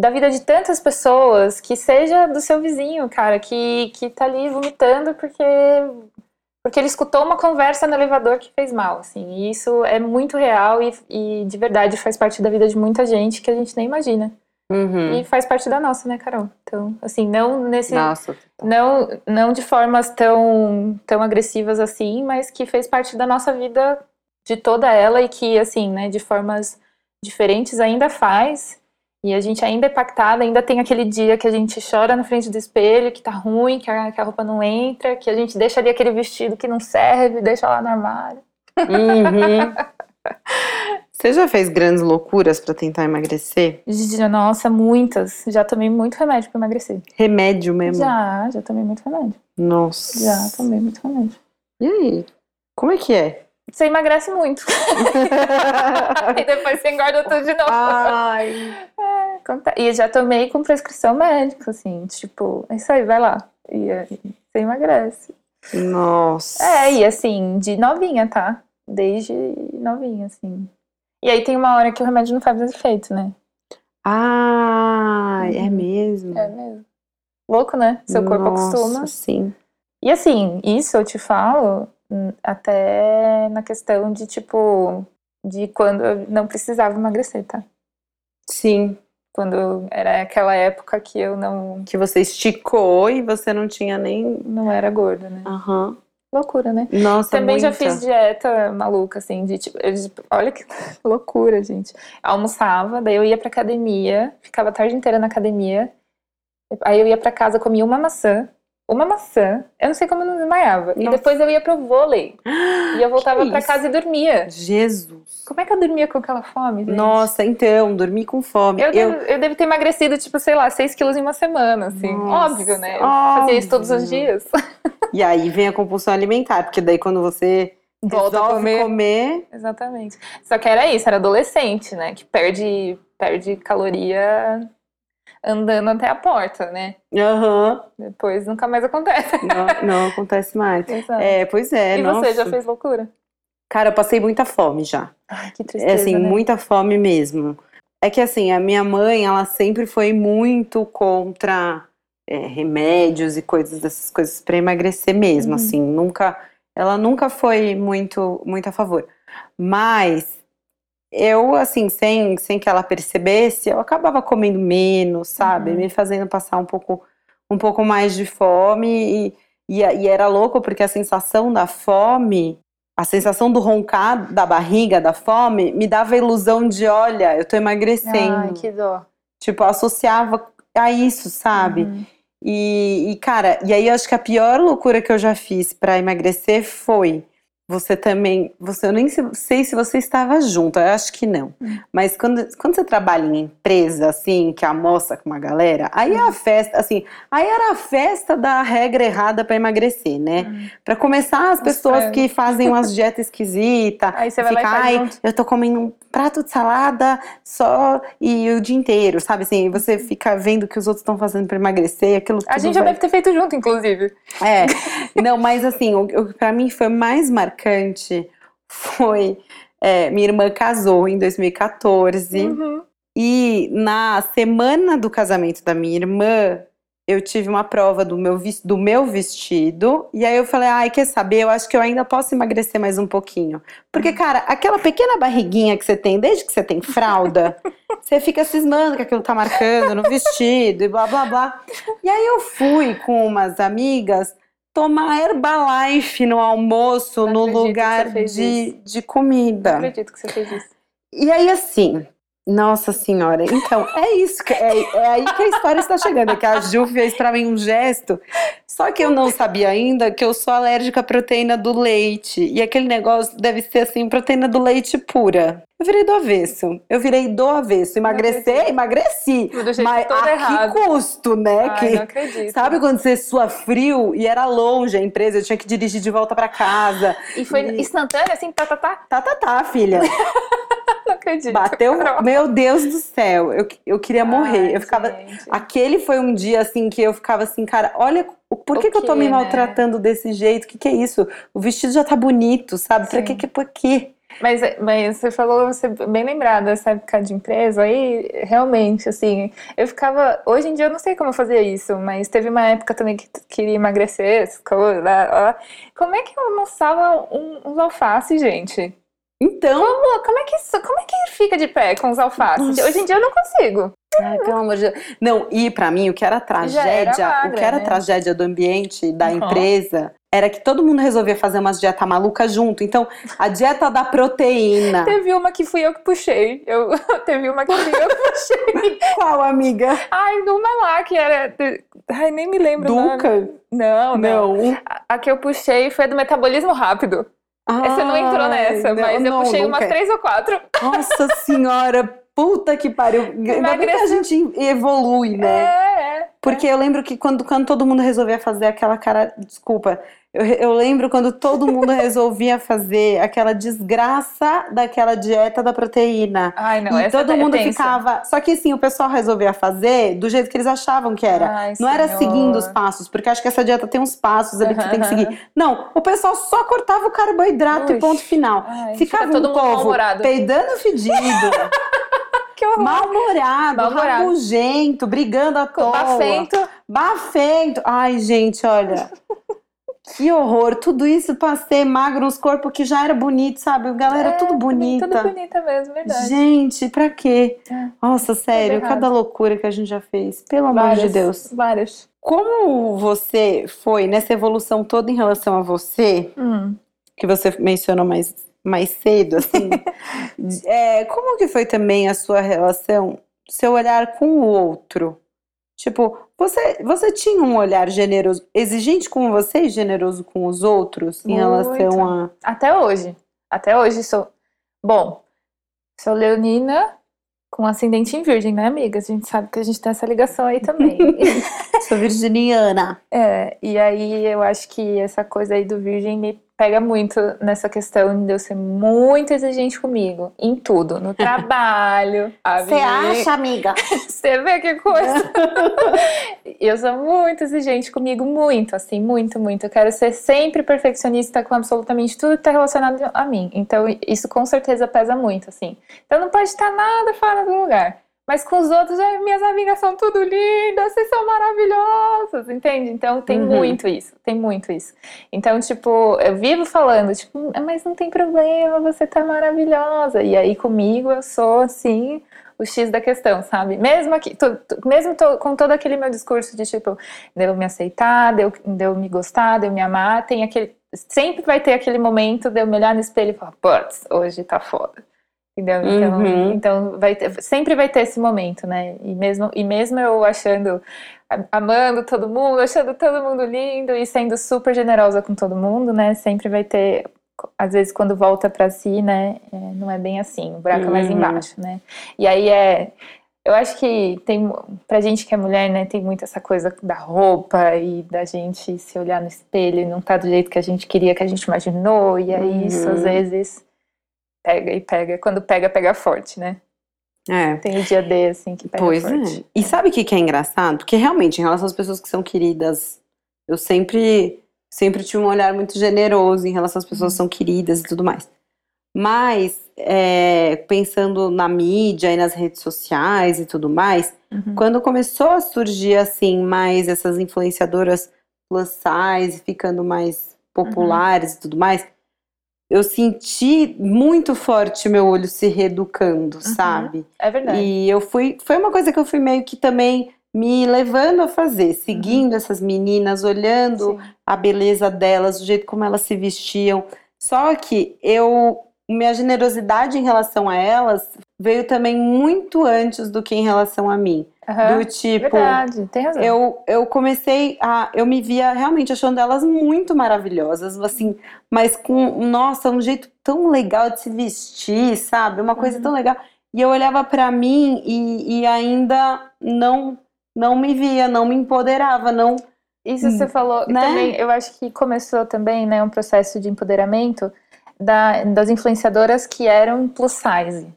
da vida de tantas pessoas, que seja do seu vizinho, cara, que, que tá ali vomitando porque, porque ele escutou uma conversa no elevador que fez mal, assim, e isso é muito real e, e de verdade faz parte da vida de muita gente que a gente nem imagina. Uhum. E faz parte da nossa, né, Carol? Então, assim, não nesse. Nossa. Não, não de formas tão, tão agressivas assim, mas que fez parte da nossa vida de toda ela e que, assim, né, de formas diferentes ainda faz. E a gente ainda é pactada, ainda tem aquele dia que a gente chora na frente do espelho, que tá ruim, que a, que a roupa não entra, que a gente deixa ali aquele vestido que não serve, deixa lá no armário. Uhum. Você já fez grandes loucuras para tentar emagrecer? Nossa, muitas. Já tomei muito remédio para emagrecer. Remédio mesmo? Já, já tomei muito remédio. Nossa. Já tomei muito remédio. E aí? Como é que é? Você emagrece muito. e depois você engorda tudo de novo. Ai. É, e já tomei com prescrição médica, assim, tipo, é isso aí, vai lá. E aí você emagrece. Nossa. É, e assim, de novinha, tá? Desde novinha, assim. E aí tem uma hora que o remédio não faz mais efeito, né? Ah, é uhum. mesmo? É mesmo. Louco, né? Seu corpo Nossa, acostuma. Sim. E assim, isso eu te falo até na questão de, tipo, de quando eu não precisava emagrecer, tá? Sim. Quando era aquela época que eu não. Que você esticou e você não tinha nem. Não era gorda, né? Aham. Uhum. Loucura, né? Nossa, Também muita. já fiz dieta maluca, assim, de tipo. Eu, olha que loucura, gente. Almoçava, daí eu ia pra academia, ficava a tarde inteira na academia. Aí eu ia pra casa, comia uma maçã, uma maçã. Eu não sei como eu não desmaiava. Nossa. E depois eu ia pro vôlei. E eu voltava para casa e dormia. Jesus. Como é que eu dormia com aquela fome, gente? Nossa, então, dormi com fome. Eu, eu... Devo, eu devo ter emagrecido, tipo, sei lá, 6 quilos em uma semana, assim. Nossa, óbvio, né? Eu óbvio. fazia isso todos os dias. E aí vem a compulsão alimentar, porque daí quando você volta a comer. comer. Exatamente. Só que era isso, era adolescente, né? Que perde, perde caloria andando até a porta, né? Aham. Uhum. Depois nunca mais acontece. Não, não acontece mais. Exato. É, pois é. E nossa. você já fez loucura? Cara, eu passei muita fome já. Ai, que tristeza. É assim, né? muita fome mesmo. É que assim, a minha mãe, ela sempre foi muito contra é, remédios e coisas dessas coisas para emagrecer mesmo, uhum. assim, nunca, ela nunca foi muito, muito a favor. Mas eu, assim, sem, sem que ela percebesse, eu acabava comendo menos, sabe? Uhum. Me fazendo passar um pouco, um pouco mais de fome. E, e, e, era louco porque a sensação da fome, a sensação do roncar da barriga, da fome, me dava a ilusão de: olha, eu tô emagrecendo. Ai, que dó. Tipo, associava a isso, sabe? Uhum. E, e, cara, e aí eu acho que a pior loucura que eu já fiz para emagrecer foi você também, você eu nem sei se você estava junto, eu acho que não. Hum. Mas quando, quando você trabalha em empresa assim, que almoça com uma galera, aí hum. a festa, assim, aí era a festa da regra errada para emagrecer, né? Hum. Para começar as pessoas que fazem umas dietas esquisitas, aí você vai fica, lá e ai, eu tô comendo um prato de salada só e o dia inteiro, sabe assim, você fica vendo o que os outros estão fazendo para emagrecer, aquilo A gente já deve ter feito junto, inclusive. É. Não, mas assim, para mim foi mais marcante marcante foi é, minha irmã casou em 2014 uhum. e na semana do casamento da minha irmã eu tive uma prova do meu, do meu vestido e aí eu falei, ai, quer saber? Eu acho que eu ainda posso emagrecer mais um pouquinho. Porque, cara, aquela pequena barriguinha que você tem desde que você tem fralda, você fica cismando que aquilo tá marcando no vestido e blá blá blá. E aí eu fui com umas amigas tomar Herbalife no almoço, Não no lugar de, de comida. Não acredito que você fez isso. E aí, assim, nossa senhora, então é isso, que, é, é aí que a história está chegando, é que a Ju fez para mim um gesto, só que eu não sabia ainda que eu sou alérgica à proteína do leite, e aquele negócio deve ser assim, proteína do leite pura. Eu virei do avesso. Eu virei do avesso. Emagrecer, emagreci. Mas todo a errado. que custo, né? Ai, que, não acredito. Sabe quando você sua frio e era longe a empresa, eu tinha que dirigir de volta para casa. E foi e... instantâneo, assim, tá, tá, tá? Tá, tá, tá, filha. não acredito. Bateu, meu Deus do céu, eu, eu queria morrer. Ai, eu ficava. Gente. Aquele foi um dia assim que eu ficava assim, cara, olha por que, que eu tô me né? maltratando desse jeito? O que, que é isso? O vestido já tá bonito, sabe? Sim. Pra que que por quê? Mas, mas você falou, você bem lembrada dessa época de empresa, aí realmente, assim, eu ficava. Hoje em dia eu não sei como eu fazia isso, mas teve uma época também que queria emagrecer, coisas, como é que eu almoçava um, uns alface, gente? Então. Como, como, é que isso, como é que fica de pé com os alfaces? Nossa. Hoje em dia eu não consigo. Ai, pelo amor de Deus. Não, e para mim o que era tragédia, era magra, o que era né? tragédia do ambiente, da uhum. empresa, era que todo mundo resolvia fazer umas dieta maluca junto. Então, a dieta da proteína. Teve uma que fui eu que puxei. Eu, teve uma que fui eu que puxei. Qual, amiga? Ai, numa lá que era. Ai, nem me lembro. Duca? Não, não. não. A, a que eu puxei foi a do metabolismo rápido. Ah, Você não entrou nessa, não, mas eu não, puxei umas três ou quatro. Nossa senhora, puta que pariu. Ainda bem que a gente evolui, né? É, é. Porque eu lembro que quando, quando todo mundo resolvia fazer aquela cara. Desculpa. Eu, eu lembro quando todo mundo resolvia fazer aquela desgraça daquela dieta da proteína. Ai, não, e todo é mundo ficava. Só que assim, o pessoal resolvia fazer do jeito que eles achavam que era. Ai, não era seguindo os passos, porque acho que essa dieta tem uns passos ali que você tem que seguir. Não, o pessoal só cortava o carboidrato e ponto final. Ai, ficava fica um povo peidando fedido. que horror. Mal-humorado, Mal rabugento, brigando à toa. Bafento. Bafento. Ai, gente, olha. Que horror, tudo isso pra ser magro, uns corpos que já era bonito, sabe? Galera, é, tudo bonita. Tudo bonita mesmo, verdade. Gente, pra quê? É. Nossa, sério, cada loucura que a gente já fez. Pelo várias, amor de Deus. Várias. Como você foi nessa evolução toda em relação a você, hum. que você mencionou mais mais cedo, assim. é, como que foi também a sua relação, seu olhar com o outro? Tipo, você, você tinha um olhar generoso, exigente com você e generoso com os outros em Muito. relação a. Até hoje. Até hoje sou. Bom, sou leonina com ascendente em virgem, né, amiga? A gente sabe que a gente tem essa ligação aí também. sou virginiana. É, e aí eu acho que essa coisa aí do virgem me pega muito nessa questão de eu ser muito exigente comigo, em tudo, no trabalho. Você acha, amiga? Você vê que coisa. eu sou muito exigente comigo, muito, assim, muito, muito. Eu quero ser sempre perfeccionista com absolutamente tudo que está relacionado a mim. Então, isso com certeza pesa muito, assim. Então, não pode estar nada fora do lugar. Mas com os outros, minhas amigas são tudo lindas, vocês são maravilhosas, entende? Então tem uhum. muito isso, tem muito isso. Então, tipo, eu vivo falando, tipo, mas não tem problema, você tá maravilhosa. E aí comigo eu sou assim, o X da questão, sabe? Mesmo aqui, tô, tô, mesmo tô, com todo aquele meu discurso de tipo, deu me aceitar, deu, deu me gostar, deu me amar, tem aquele. Sempre vai ter aquele momento de eu me olhar no espelho e falar, putz, hoje tá foda. Entendeu? Então, uhum. então vai ter, sempre vai ter esse momento, né? E mesmo, e mesmo eu achando, amando todo mundo, achando todo mundo lindo e sendo super generosa com todo mundo, né? Sempre vai ter às vezes quando volta para si, né, é, não é bem assim, o buraco uhum. é mais uhum. embaixo, né? E aí é eu acho que tem, pra gente que é mulher, né, tem muito essa coisa da roupa e da gente se olhar no espelho e não tá do jeito que a gente queria, que a gente imaginou, e aí uhum. isso às uhum. vezes pega e pega. Quando pega, pega forte, né? É. Tem o dia D, assim, que pega pois forte. É. E sabe o que, que é engraçado? Porque realmente, em relação às pessoas que são queridas, eu sempre, sempre tive um olhar muito generoso em relação às pessoas que uhum. são queridas e tudo mais. Mas, é, pensando na mídia e nas redes sociais e tudo mais, uhum. quando começou a surgir, assim, mais essas influenciadoras plus size, ficando mais populares uhum. e tudo mais, eu senti muito forte meu olho se reeducando, uhum. sabe? É verdade. E eu fui, foi uma coisa que eu fui meio que também me levando a fazer, seguindo uhum. essas meninas, olhando Sim. a beleza delas, o jeito como elas se vestiam. Só que eu minha generosidade em relação a elas veio também muito antes do que em relação a mim. Uhum, do tipo, verdade, tem razão. Eu, eu comecei a. Eu me via realmente achando elas muito maravilhosas, assim, mas com, nossa, um jeito tão legal de se vestir, sabe? Uma coisa uhum. tão legal. E eu olhava para mim e, e ainda não não me via, não me empoderava, não. Isso você falou, né? também, eu acho que começou também, né, um processo de empoderamento da, das influenciadoras que eram plus size.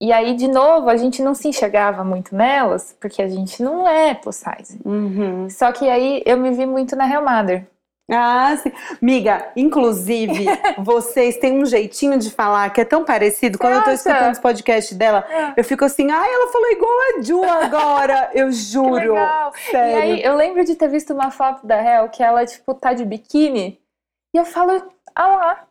E aí, de novo, a gente não se enxergava muito nelas, porque a gente não é plus size. Uhum. Só que aí eu me vi muito na Real Mother. Ah, sim. Miga, inclusive, vocês têm um jeitinho de falar que é tão parecido. Quando eu tô escutando os podcasts dela, é. eu fico assim, ai, ela falou igual a Ju agora. Eu juro. Que legal. Sério. E aí, eu lembro de ter visto uma foto da Hel que ela, tipo, tá de biquíni. E eu falo, ah lá,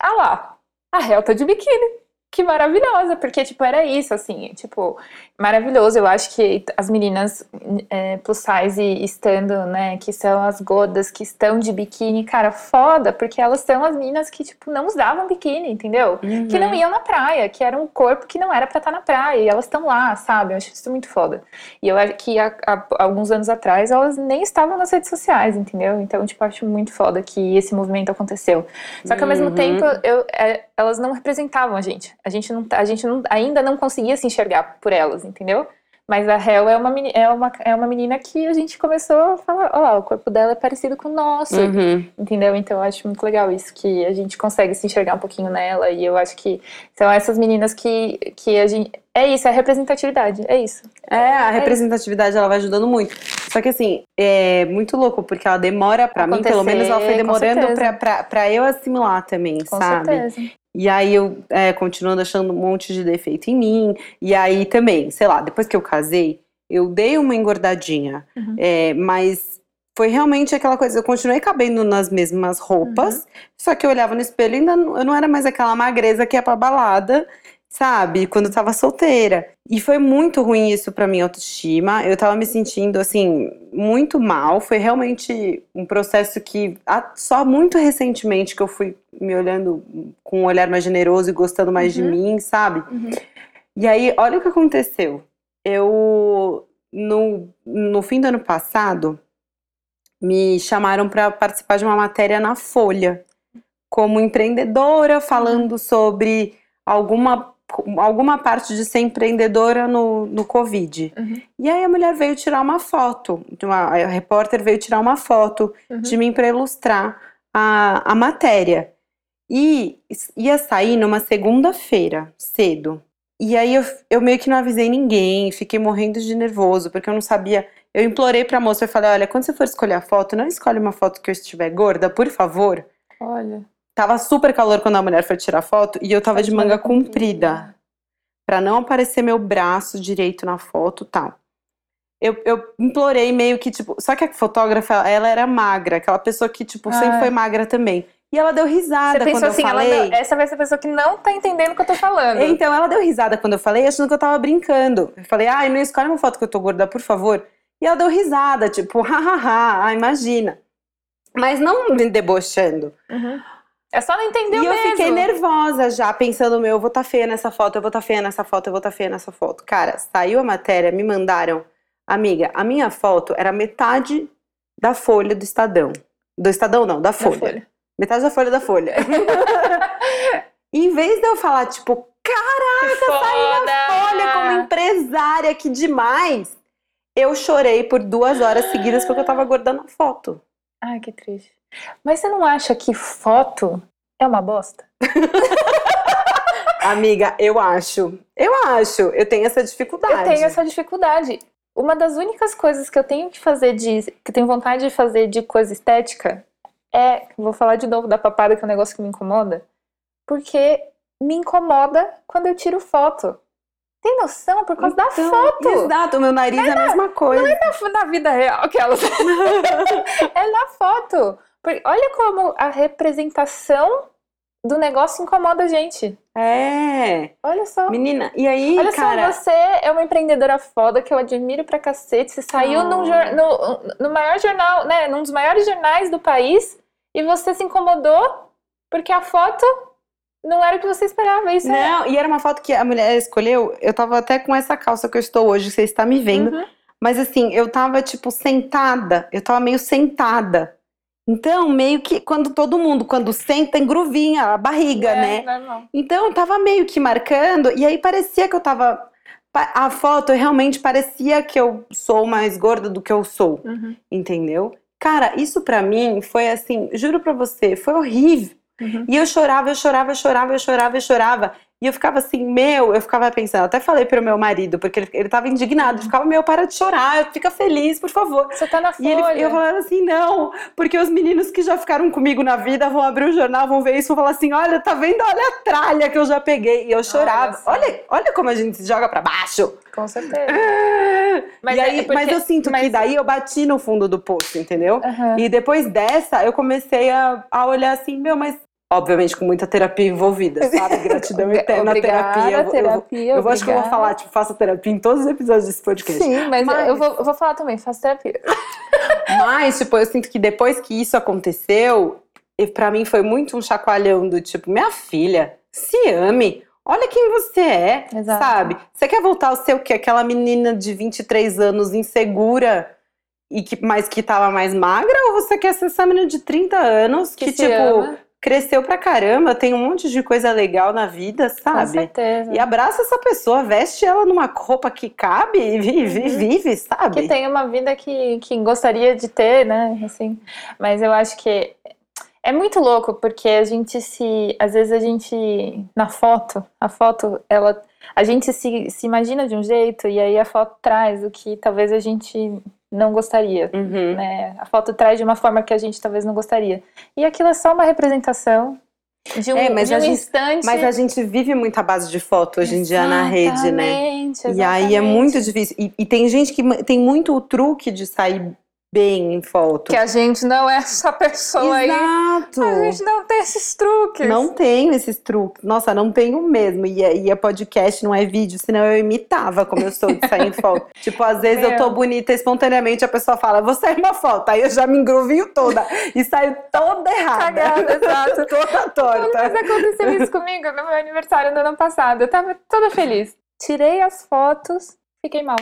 ah lá, a Hel tá de biquíni que maravilhosa, porque, tipo, era isso, assim, tipo, maravilhoso. Eu acho que as meninas é, plus size estando, né, que são as godas que estão de biquíni, cara, foda, porque elas são as meninas que, tipo, não usavam biquíni, entendeu? Uhum. Que não iam na praia, que era um corpo que não era pra estar tá na praia, e elas estão lá, sabe? Eu acho isso muito foda. E eu acho que há, há, alguns anos atrás elas nem estavam nas redes sociais, entendeu? Então, tipo, acho muito foda que esse movimento aconteceu. Só que ao mesmo uhum. tempo, eu, é, elas não representavam a gente. A gente, não, a gente não, ainda não conseguia se enxergar por elas, entendeu? Mas a Hel é uma, é, uma, é uma menina que a gente começou a falar, ó, oh, o corpo dela é parecido com o nosso, uhum. entendeu? Então eu acho muito legal isso, que a gente consegue se enxergar um pouquinho nela, e eu acho que são essas meninas que, que a gente... É isso, é representatividade, é isso. É, a é representatividade, ela vai ajudando muito. Só que assim, é muito louco, porque ela demora para mim, pelo menos ela foi demorando pra, pra, pra eu assimilar também, com sabe? Certeza. E aí eu é, continuando achando um monte de defeito em mim. E aí também, sei lá, depois que eu casei, eu dei uma engordadinha. Uhum. É, mas foi realmente aquela coisa, eu continuei cabendo nas mesmas roupas, uhum. só que eu olhava no espelho e ainda eu não era mais aquela magreza que ia pra balada sabe? Quando eu tava solteira. E foi muito ruim isso pra minha autoestima. Eu tava me sentindo, assim, muito mal. Foi realmente um processo que só muito recentemente que eu fui me olhando com um olhar mais generoso e gostando mais uhum. de mim, sabe? Uhum. E aí, olha o que aconteceu. Eu, no, no fim do ano passado, me chamaram para participar de uma matéria na Folha, como empreendedora, falando uhum. sobre alguma alguma parte de ser empreendedora no, no Covid. Uhum. E aí a mulher veio tirar uma foto, uma, a repórter veio tirar uma foto uhum. de mim para ilustrar a, a matéria. E ia sair numa segunda-feira, cedo. E aí eu, eu meio que não avisei ninguém, fiquei morrendo de nervoso, porque eu não sabia. Eu implorei pra moça, eu falei, olha, quando você for escolher a foto, não escolhe uma foto que eu estiver gorda, por favor. Olha. Tava super calor quando a mulher foi tirar foto e eu tava de manga comprida. para não aparecer meu braço direito na foto tal. Eu, eu implorei meio que, tipo. Só que a fotógrafa, ela era magra, aquela pessoa que, tipo, ah. sempre foi magra também. E ela deu risada Você quando eu assim, falei. Deu, essa vai ser a pessoa que não tá entendendo o que eu tô falando. Então, ela deu risada quando eu falei, achando que eu tava brincando. Eu falei, ai, não escolhe uma foto que eu tô gorda, por favor. E ela deu risada, tipo, hahaha, imagina. Mas não me debochando. Uhum. É só não entender E eu mesmo. fiquei nervosa já, pensando, meu, eu vou estar tá feia nessa foto, eu vou estar tá feia nessa foto, eu vou estar tá feia nessa foto. Cara, saiu a matéria, me mandaram. Amiga, a minha foto era metade da folha do Estadão. Do Estadão não, da Folha. Da folha. Metade da folha da folha. em vez de eu falar, tipo, caraca, saí na folha como empresária, que demais. Eu chorei por duas horas seguidas porque eu tava guardando a foto. Ai, que triste. Mas você não acha que foto é uma bosta? Amiga, eu acho. Eu acho. Eu tenho essa dificuldade. Eu tenho essa dificuldade. Uma das únicas coisas que eu tenho que fazer de. que eu tenho vontade de fazer de coisa estética é. Vou falar de novo da papada, que é um negócio que me incomoda. Porque me incomoda quando eu tiro foto. Tem noção? Por causa então, da foto. Exato, o meu nariz é, é a mesma coisa. Não é na, na vida real aquelas. é na foto. Olha como a representação do negócio incomoda a gente. É. Olha só. Menina, e aí, Olha cara... só, você é uma empreendedora foda que eu admiro pra cacete. Você saiu oh. num, no, no maior jornal, né? Num dos maiores jornais do país e você se incomodou porque a foto não era o que você esperava, isso é Não, é... e era uma foto que a mulher escolheu. Eu tava até com essa calça que eu estou hoje, você está me vendo. Uhum. Mas assim, eu tava tipo sentada, eu tava meio sentada. Então, meio que quando todo mundo, quando senta, engruvinha a barriga, é, né? Normal. Então, tava meio que marcando, e aí parecia que eu tava. A foto realmente parecia que eu sou mais gorda do que eu sou, uhum. entendeu? Cara, isso para mim foi assim, juro pra você, foi horrível. Uhum. E eu chorava, eu chorava, eu chorava, eu chorava, eu chorava. E eu ficava assim, meu, eu ficava pensando, até falei pro meu marido, porque ele, ele tava indignado, ficava, meu, para de chorar, fica feliz, por favor. Você tá na folha. E ele, eu falava assim, não, porque os meninos que já ficaram comigo na vida vão abrir o jornal, vão ver isso, vão falar assim, olha, tá vendo, olha a tralha que eu já peguei. E eu chorava. olha, olha como a gente se joga pra baixo. Com certeza. Ah, mas, aí, porque, mas eu sinto mas... que daí eu bati no fundo do poço, entendeu? Uhum. E depois dessa, eu comecei a, a olhar assim, meu, mas Obviamente com muita terapia envolvida, sabe? Gratidão eterna obrigada, terapia. Eu, terapia, eu, eu, eu acho que eu vou falar, tipo, faça terapia em todos os episódios desse podcast. Sim, mas, mas... Eu, vou, eu vou falar também, faça terapia. Mas, tipo, eu sinto que depois que isso aconteceu, para mim foi muito um chacoalhão do tipo, minha filha, se ame. Olha quem você é, Exato. sabe? Você quer voltar ao seu que aquela menina de 23 anos insegura e que mas que tava mais magra ou você quer ser essa menina de 30 anos que, que tipo ama cresceu pra caramba, tem um monte de coisa legal na vida, sabe? Com certeza. E abraça essa pessoa, veste ela numa roupa que cabe e vive, uhum. vive, sabe? Que tem uma vida que, que gostaria de ter, né? Assim, mas eu acho que é muito louco, porque a gente se. Às vezes a gente. Na foto, a foto, ela. A gente se, se imagina de um jeito e aí a foto traz o que talvez a gente não gostaria. Uhum. Né? A foto traz de uma forma que a gente talvez não gostaria. E aquilo é só uma representação de um, é, mas de um gente, instante. Mas a gente vive muita base de foto hoje em dia na rede, né? Exatamente. E aí é muito difícil. E, e tem gente que tem muito o truque de sair bem em foto. Que a gente não é essa pessoa Exato. aí. A gente não tem esses truques. Não tenho esses truques. Nossa, não tenho mesmo. E, e a podcast não é vídeo, senão eu imitava como eu sou de sair em foto. tipo, às vezes Meu. eu tô bonita espontaneamente, a pessoa fala, vou sair uma foto. Aí eu já me engruvinho toda e saio toda errada. Cagada, exato. toda torta. Mas aconteceu isso comigo no meu aniversário do ano passado. Eu tava toda feliz. Tirei as fotos, fiquei mal.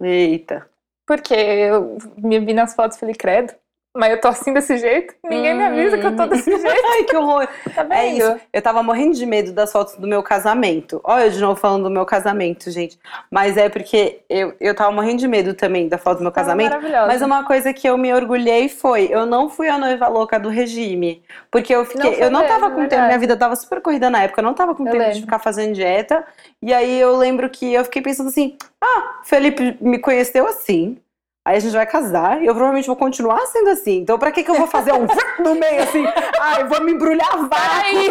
Eita. Porque eu me vi nas fotos e falei, credo, mas eu tô assim desse jeito. Ninguém hum. me avisa que eu tô desse jeito. Ai, que horror. Tá vendo? É isso. Eu tava morrendo de medo das fotos do meu casamento. Olha, eu de novo falando do meu casamento, gente. Mas é porque eu, eu tava morrendo de medo também da foto do meu casamento. Maravilhosa. Mas uma coisa que eu me orgulhei foi: eu não fui a noiva louca do regime. Porque eu fiquei. Não eu não mesmo, tava com tempo. Minha vida tava super corrida na época. Eu não tava com eu tempo lembro. de ficar fazendo dieta. E aí eu lembro que eu fiquei pensando assim: ah, Felipe me conheceu assim. Aí a gente vai casar e eu provavelmente vou continuar sendo assim. Então, pra que, que eu vou fazer um no meio assim? Ai, vou me embrulhar vai!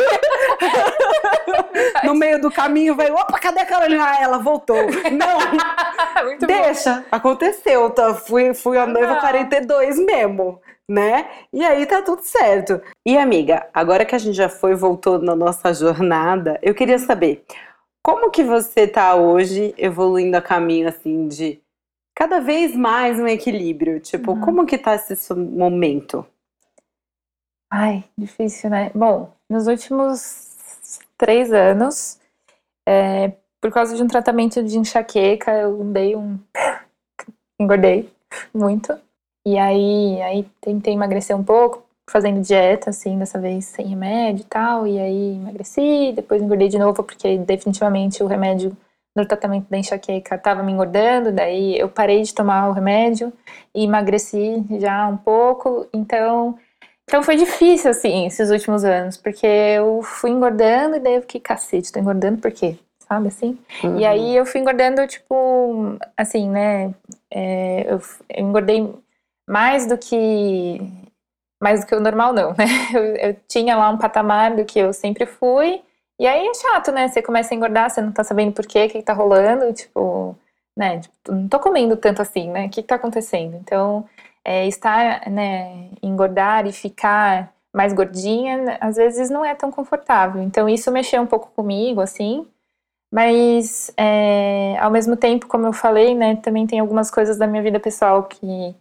no meio do caminho, vai, opa, cadê a Carolina? Ah, ela voltou. Não, Muito deixa, bom. aconteceu. Tá? Fui, fui a noiva 42 mesmo, né? E aí tá tudo certo. E amiga, agora que a gente já foi e voltou na nossa jornada, eu queria saber como que você tá hoje evoluindo a caminho assim de cada vez mais um equilíbrio. Tipo, uhum. como que tá esse momento? Ai, difícil, né? Bom, nos últimos três anos, é, por causa de um tratamento de enxaqueca, eu dei um. engordei muito. E aí, aí tentei emagrecer um pouco, fazendo dieta, assim, dessa vez sem remédio e tal, e aí emagreci, depois engordei de novo, porque definitivamente o remédio no tratamento da enxaqueca estava me engordando, daí eu parei de tomar o remédio e emagreci já um pouco, então então foi difícil, assim, esses últimos anos, porque eu fui engordando e daí eu fiquei, cacete, tô engordando por quê? Sabe assim? Uhum. E aí eu fui engordando, tipo, assim, né? É, eu, eu, engordei mais do que. Mais do que o normal, não, né? Eu, eu tinha lá um patamar do que eu sempre fui. E aí é chato, né? Você começa a engordar, você não tá sabendo por quê, o que, que tá rolando, tipo, né? Tipo, não tô comendo tanto assim, né? O que, que tá acontecendo? Então, é, estar, né, engordar e ficar mais gordinha, às vezes não é tão confortável. Então isso mexeu um pouco comigo, assim. Mas é, ao mesmo tempo, como eu falei, né, também tem algumas coisas da minha vida pessoal que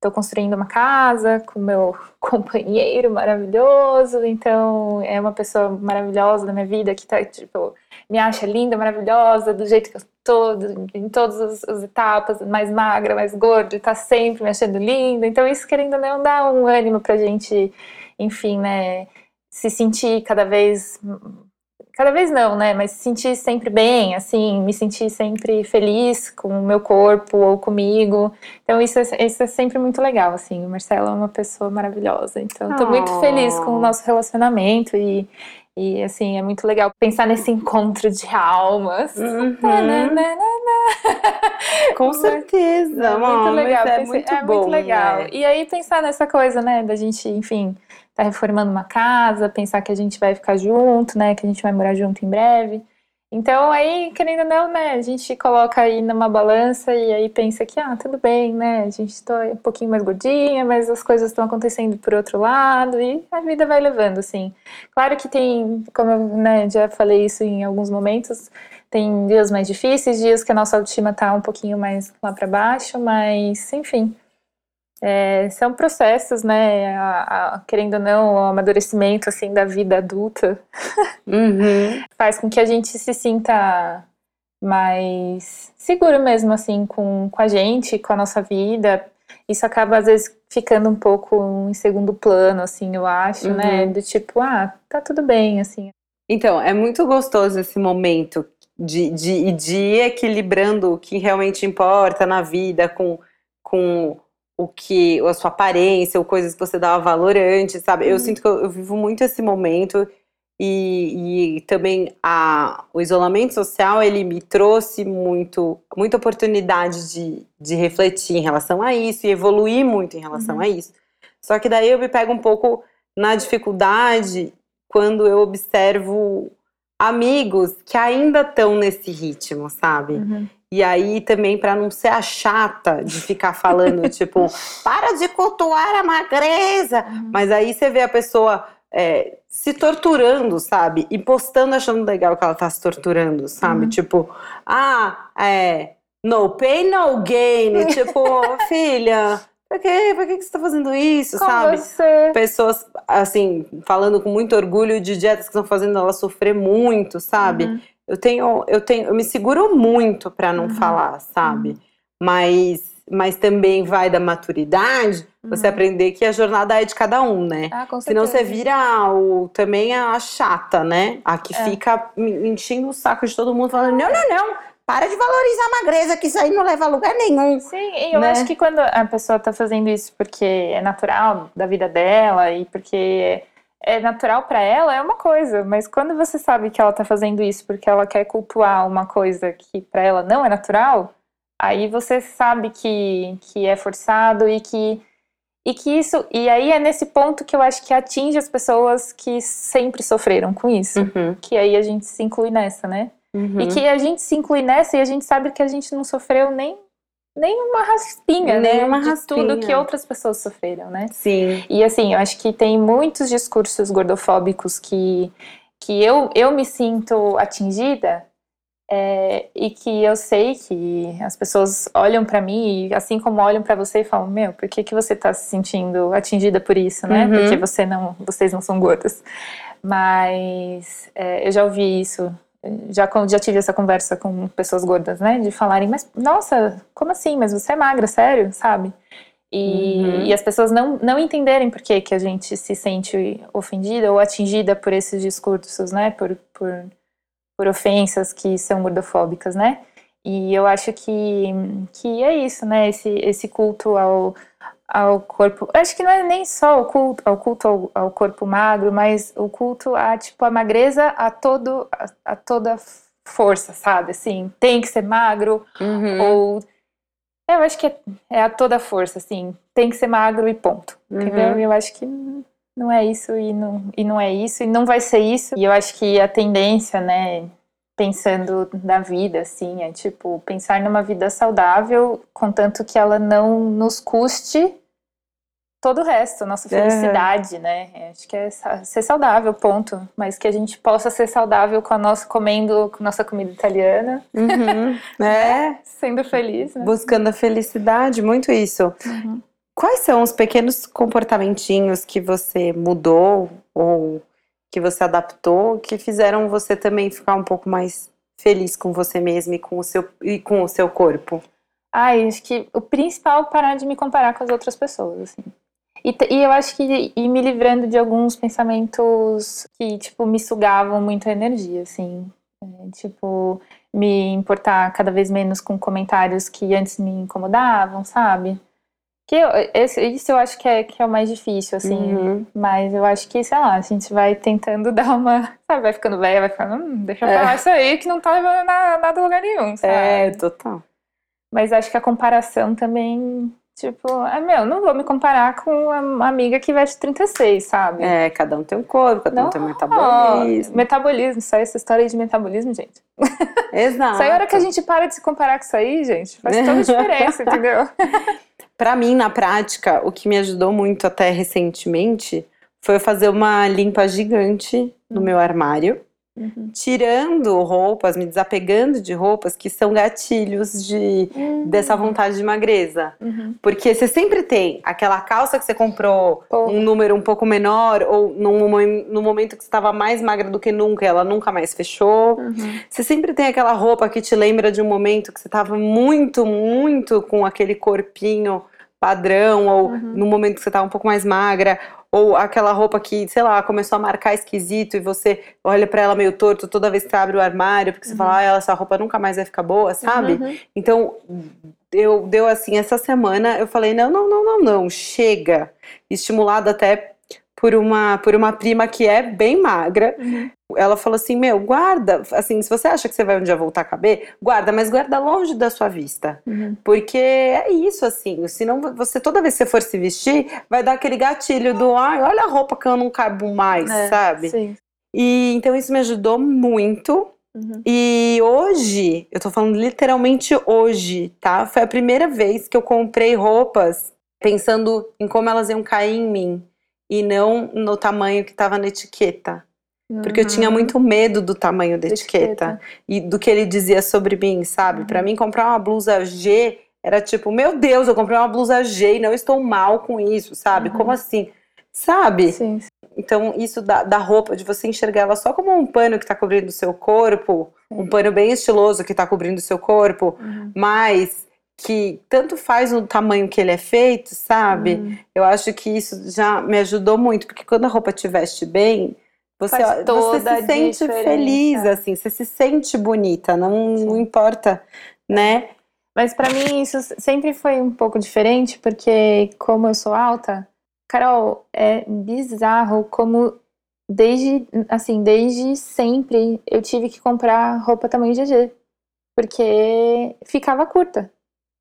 estou construindo uma casa com meu companheiro maravilhoso, então é uma pessoa maravilhosa da minha vida que tá, tipo, me acha linda, maravilhosa, do jeito que eu tô, em todas as, as etapas, mais magra, mais gorda, tá sempre me achando linda. Então isso, querendo ou não, dá um ânimo pra gente, enfim, né, se sentir cada vez cada vez não, né? Mas sentir sempre bem, assim, me sentir sempre feliz com o meu corpo ou comigo. Então isso é, isso é sempre muito legal, assim. O Marcelo é uma pessoa maravilhosa. Então estou oh. muito feliz com o nosso relacionamento e e assim, é muito legal pensar nesse encontro de almas. Uhum. Com certeza, é muito legal. É, muito, é bom, muito legal. Né? E aí pensar nessa coisa, né, da gente, enfim, tá reformando uma casa, pensar que a gente vai ficar junto, né? Que a gente vai morar junto em breve. Então aí, querendo ou não, né, a gente coloca aí numa balança e aí pensa que, ah, tudo bem, né, a gente tá um pouquinho mais gordinha, mas as coisas estão acontecendo por outro lado e a vida vai levando, assim. Claro que tem, como eu né, já falei isso em alguns momentos, tem dias mais difíceis, dias que a nossa autoestima tá um pouquinho mais lá para baixo, mas, enfim, é, são processos, né? A, a, querendo ou não, o amadurecimento assim da vida adulta uhum. faz com que a gente se sinta mais seguro mesmo assim com, com a gente, com a nossa vida. Isso acaba às vezes ficando um pouco em segundo plano, assim, eu acho, né? uhum. né? Do tipo, ah, tá tudo bem, assim. Então, é muito gostoso esse momento de, de, de ir equilibrando o que realmente importa na vida com, com o que, a sua aparência, ou coisas que você dava valor antes, sabe? Eu uhum. sinto que eu, eu, vivo muito esse momento e, e também a, o isolamento social, ele me trouxe muito, muita oportunidade de, de refletir em relação a isso e evoluir muito em relação uhum. a isso. Só que daí eu me pego um pouco na dificuldade quando eu observo amigos que ainda estão nesse ritmo, sabe? Uhum. E aí também para não ser a chata de ficar falando tipo, para de cultuar a magreza. Uhum. Mas aí você vê a pessoa é, se torturando, sabe? E postando achando legal que ela tá se torturando, sabe? Uhum. Tipo, ah, é, no pain, no gain. tipo, filha, por que, por que, que você tá fazendo isso, Com sabe? Você. Pessoas, assim, falando com muito orgulho de dietas que estão fazendo ela sofrer muito, sabe? Uhum eu tenho, eu tenho, eu me seguro muito para não uhum. falar, sabe? Uhum. Mas, mas também vai da maturidade uhum. você aprender que a jornada é de cada um, né? Ah, com Senão você vira o, também a chata, né? A que é. fica enchendo o saco de todo mundo falando, não, não, não. Para de valorizar a magreza, que isso aí não leva a lugar nenhum. Sim, e eu né? acho que quando a pessoa tá fazendo isso porque é natural da vida dela e porque é natural para ela é uma coisa, mas quando você sabe que ela tá fazendo isso porque ela quer cultuar uma coisa que para ela não é natural, aí você sabe que, que é forçado e que e que isso e aí é nesse ponto que eu acho que atinge as pessoas que sempre sofreram com isso, uhum. que aí a gente se inclui nessa, né? Uhum. E que a gente se inclui nessa e a gente sabe que a gente não sofreu nem nem uma raspinha, nem né? Uma de raspinha. tudo que outras pessoas sofreram, né? Sim. E assim, eu acho que tem muitos discursos gordofóbicos que, que eu, eu me sinto atingida é, e que eu sei que as pessoas olham para mim e assim como olham para você e falam meu por que que você tá se sentindo atingida por isso né uhum. porque você não vocês não são gordas mas é, eu já ouvi isso já, já tive essa conversa com pessoas gordas, né? De falarem, mas nossa, como assim? Mas você é magra, sério, sabe? E, uhum. e, as pessoas não, não entenderem por que, que a gente se sente ofendida ou atingida por esses discursos, né? Por, por, por ofensas que são gordofóbicas, né? E eu acho que, que é isso, né? Esse, esse culto ao, ao corpo. Acho que não é nem só o culto ao culto ao, ao corpo magro, mas o culto a tipo a magreza a todo a, a toda força, sabe? Assim, tem que ser magro uhum. ou eu acho que é, é, a toda força, assim, tem que ser magro e ponto. Uhum. Entendeu? Eu acho que não é isso e não, e não é isso e não vai ser isso. E eu acho que a tendência, né, pensando na vida, assim, é tipo pensar numa vida saudável, contanto que ela não nos custe todo o resto, nossa felicidade, uhum. né? Acho que é ser saudável, ponto. Mas que a gente possa ser saudável com a nossa comendo com nossa comida italiana, uhum. é, sendo feliz, né? buscando a felicidade, muito isso. Uhum. Quais são os pequenos comportamentinhos que você mudou ou que você adaptou que fizeram você também ficar um pouco mais feliz com você mesma e com o seu e com o seu corpo? Ai, acho que o principal é parar de me comparar com as outras pessoas, assim. E, e, eu acho que ir me livrando de alguns pensamentos que, tipo, me sugavam muita energia, assim. É, tipo, me importar cada vez menos com comentários que antes me incomodavam, sabe? Que eu, esse, isso eu acho que é, que é o mais difícil, assim. Uhum. Mas eu acho que, sei lá, a gente vai tentando dar uma. Sabe, vai ficando velha, vai ficando. Hum, deixa eu é. falar isso aí que não tá levando nada, nada a lugar nenhum, sabe? É, total. Mas acho que a comparação também Tipo, é meu, não vou me comparar com uma amiga que veste 36, sabe? É, cada um tem um corpo, cada não, um tem um metabolismo. Metabolismo, aí, essa história de metabolismo, gente. Exato. Isso aí, a hora que a gente para de se comparar com isso aí, gente, faz toda a diferença, entendeu? Pra mim, na prática, o que me ajudou muito até recentemente foi fazer uma limpa gigante no hum. meu armário. Uhum. Tirando roupas, me desapegando de roupas que são gatilhos de, uhum. dessa vontade de magreza. Uhum. Porque você sempre tem aquela calça que você comprou um número um pouco menor, ou num, no momento que você estava mais magra do que nunca, ela nunca mais fechou. Uhum. Você sempre tem aquela roupa que te lembra de um momento que você estava muito, muito com aquele corpinho padrão, ou uhum. no momento que você estava um pouco mais magra, ou aquela roupa que, sei lá, começou a marcar esquisito e você olha para ela meio torto toda vez que você abre o armário, porque você uhum. fala, ah, essa roupa nunca mais vai ficar boa, sabe? Uhum. Então, eu deu assim, essa semana eu falei, não, não, não, não, não, chega. Estimulada até por uma, por uma prima que é bem magra. Uhum. Ela falou assim: Meu, guarda. Assim, se você acha que você vai um dia voltar a caber, guarda, mas guarda longe da sua vista. Uhum. Porque é isso, assim. Senão você, toda vez que você for se vestir, vai dar aquele gatilho do: Ai, olha a roupa que eu não caibo mais, é, sabe? Sim. E então isso me ajudou muito. Uhum. E hoje, eu tô falando literalmente hoje, tá? Foi a primeira vez que eu comprei roupas pensando em como elas iam cair em mim e não no tamanho que estava na etiqueta. Uhum. Porque eu tinha muito medo do tamanho da etiqueta, etiqueta. e do que ele dizia sobre mim, sabe? Uhum. Para mim, comprar uma blusa G era tipo, meu Deus, eu comprei uma blusa G e não estou mal com isso, sabe? Uhum. Como assim? Sabe? Sim. Então, isso da, da roupa, de você enxergar ela só como um pano que está cobrindo o seu corpo, um pano bem estiloso que está cobrindo o seu corpo, uhum. mas que tanto faz o tamanho que ele é feito, sabe? Hum. Eu acho que isso já me ajudou muito, porque quando a roupa te veste bem, você, você se sente diferença. feliz, assim, você se sente bonita, não, não importa, né? Mas para mim isso sempre foi um pouco diferente, porque como eu sou alta, Carol, é bizarro como desde, assim, desde sempre eu tive que comprar roupa tamanho GG, porque ficava curta.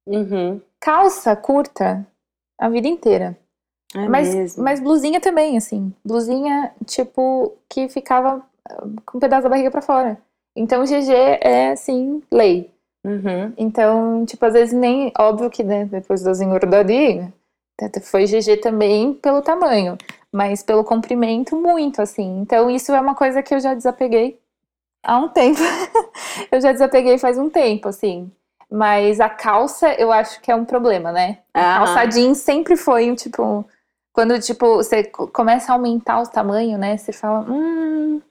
Uhum. Calça curta a vida inteira. É mas, mesmo. mas blusinha também, assim. Blusinha, tipo, que ficava ah, com um pedaço da barriga para fora. Então, GG é, assim, lei. Uhum. Então, tipo, às vezes nem. Óbvio que, né, depois das engordadinhas, foi GG também pelo tamanho, mas pelo comprimento, muito, assim. Então, isso é uma coisa que eu já desapeguei há um tempo. eu já desapeguei faz um tempo, assim. Mas a calça, eu acho que é um problema, né? A calça jeans sempre foi um tipo. Quando, tipo, você começa a aumentar o tamanho, né? Você fala, hum.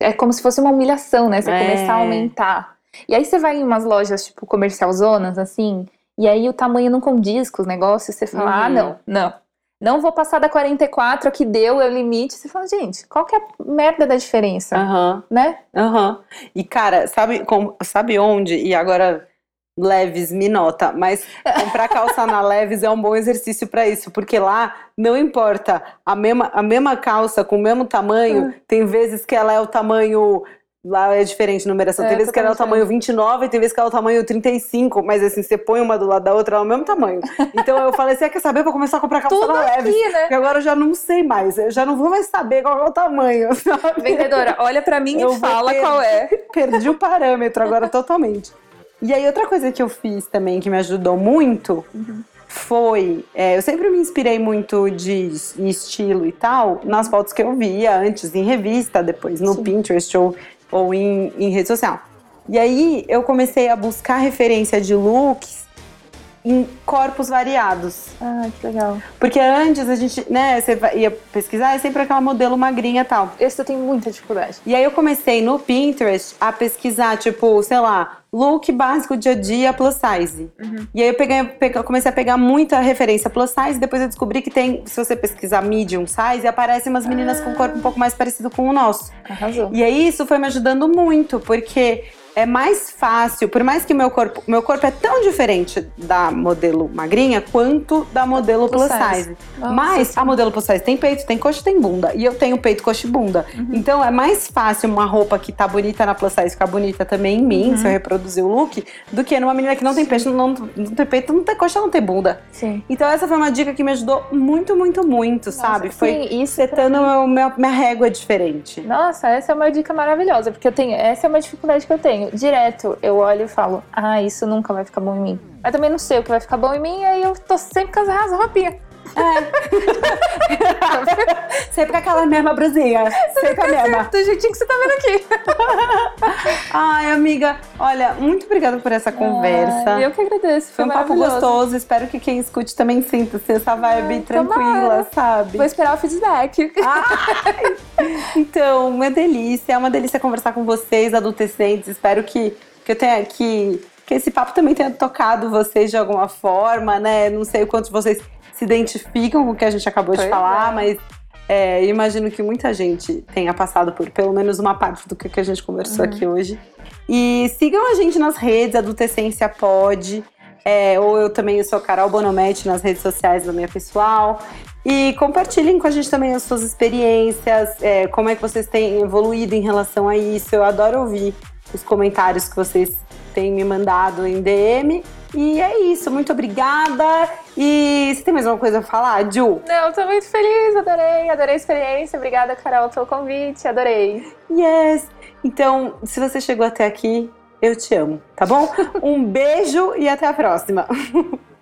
É como se fosse uma humilhação, né? Você é. começar a aumentar. E aí você vai em umas lojas, tipo, comercial zonas, assim, E aí o tamanho não condiz com os negócios, você fala, Uhum. ah, não, não. Não vou passar da 44, que deu, é o limite. Você fala, gente, qual que é a merda da diferença? Aham, Né? aham. E, cara, sabe, como, sabe onde? E agora, Leves me nota, mas comprar calça na Leves é um bom exercício pra isso, porque lá não importa, a mesma, a mesma calça com o mesmo tamanho, tem vezes que ela é o tamanho. Lá é diferente a numeração. É, tem vezes que ela é o tamanho 29, tem vezes que ela é o tamanho 35, mas assim, você põe uma do lado da outra, ela é o mesmo tamanho. Então eu falei, você quer saber? Vou começar a comprar calça Tudo na Leves. aqui, né? Porque agora eu já não sei mais, eu já não vou mais saber qual é o tamanho, sabe? Vendedora, olha pra mim Eu e fala ter- qual é. Perdi o parâmetro agora totalmente. E aí, outra coisa que eu fiz também que me ajudou muito foi. é, eu sempre me inspirei muito de em estilo e tal nas fotos que eu via antes em revista, depois no Sim. Pinterest ou, ou em, em rede social. E aí eu comecei a buscar referência de looks em corpos variados. Ah, que legal. Porque antes a gente, né, você ia pesquisar, é sempre aquela modelo magrinha e tal. Esse eu tenho muita dificuldade. E aí eu comecei no Pinterest a pesquisar, tipo, sei lá, look básico dia a dia plus size. Uhum. E aí eu peguei, peguei- comecei a pegar muita referência plus size, depois eu descobri que tem, se você pesquisar medium size, aparecem umas meninas com um corpo um pouco mais parecido com o nosso. Arrasou. E aí isso foi me ajudando muito, porque é mais fácil, por mais que meu corpo, meu corpo é tão diferente da modelo magrinha quanto da modelo Plus size. size. Nossa, Mas sim. a modelo plus size tem peito, tem coxa, tem bunda. E eu tenho peito, coxa e bunda. Então é mais fácil uma roupa que tá bonita na plus size ficar bonita também em mim, se eu reproduzir o look, do que numa menina que não tem peito, não, não tem peito, não tem coxa, não tem bunda. Sim. Então essa foi uma dica que me ajudou muito, muito, muito, sabe? Nossa, Foi sim, isso setando meu- minha régua diferente. Nossa, essa é uma dica maravilhosa, porque eu tenho, essa é uma dificuldade que eu tenho. Direto, eu olho e falo, ah, isso nunca vai ficar bom em mim. Mas também não sei o que vai ficar bom em mim, aí eu tô sempre com as as roupinhas. Sempre com aquela mesma brusinha. Sempre a mesma. Do jeitinho que você tá vendo aqui. Ai, amiga, olha, muito obrigada por essa conversa. Ah, eu que agradeço, Foi foi, um papo gostoso. Espero que quem escute também sinta assim, essa vibe Ai, tranquila, sabe? Vou esperar o feedback. Ai, então, uma delícia. É uma delícia conversar com vocês, adolescentes. Espero que, que eu tenha que, que esse papo também tenha tocado vocês de alguma forma, né? Não sei o quanto vocês se identificam com o que a gente acabou de Pois falar, é. mas é, imagino que muita gente tenha passado por pelo menos uma parte do que a gente conversou Uhum. aqui hoje. E sigam a gente nas redes, Adultescência Pode. É, ou eu também sou Carol Bonometti nas redes sociais da minha pessoal. E compartilhem com a gente também as suas experiências, é, como é que vocês têm evoluído em relação a isso. Eu adoro ouvir os comentários que vocês têm me mandado em DM. E é isso, muito obrigada. E você tem mais uma coisa a falar, Ju? Não, tô muito feliz, adorei, adorei a experiência. Obrigada, Carol, pelo convite, adorei. Yes! Então, se você chegou até aqui, eu te amo, tá bom? Um beijo e até a próxima!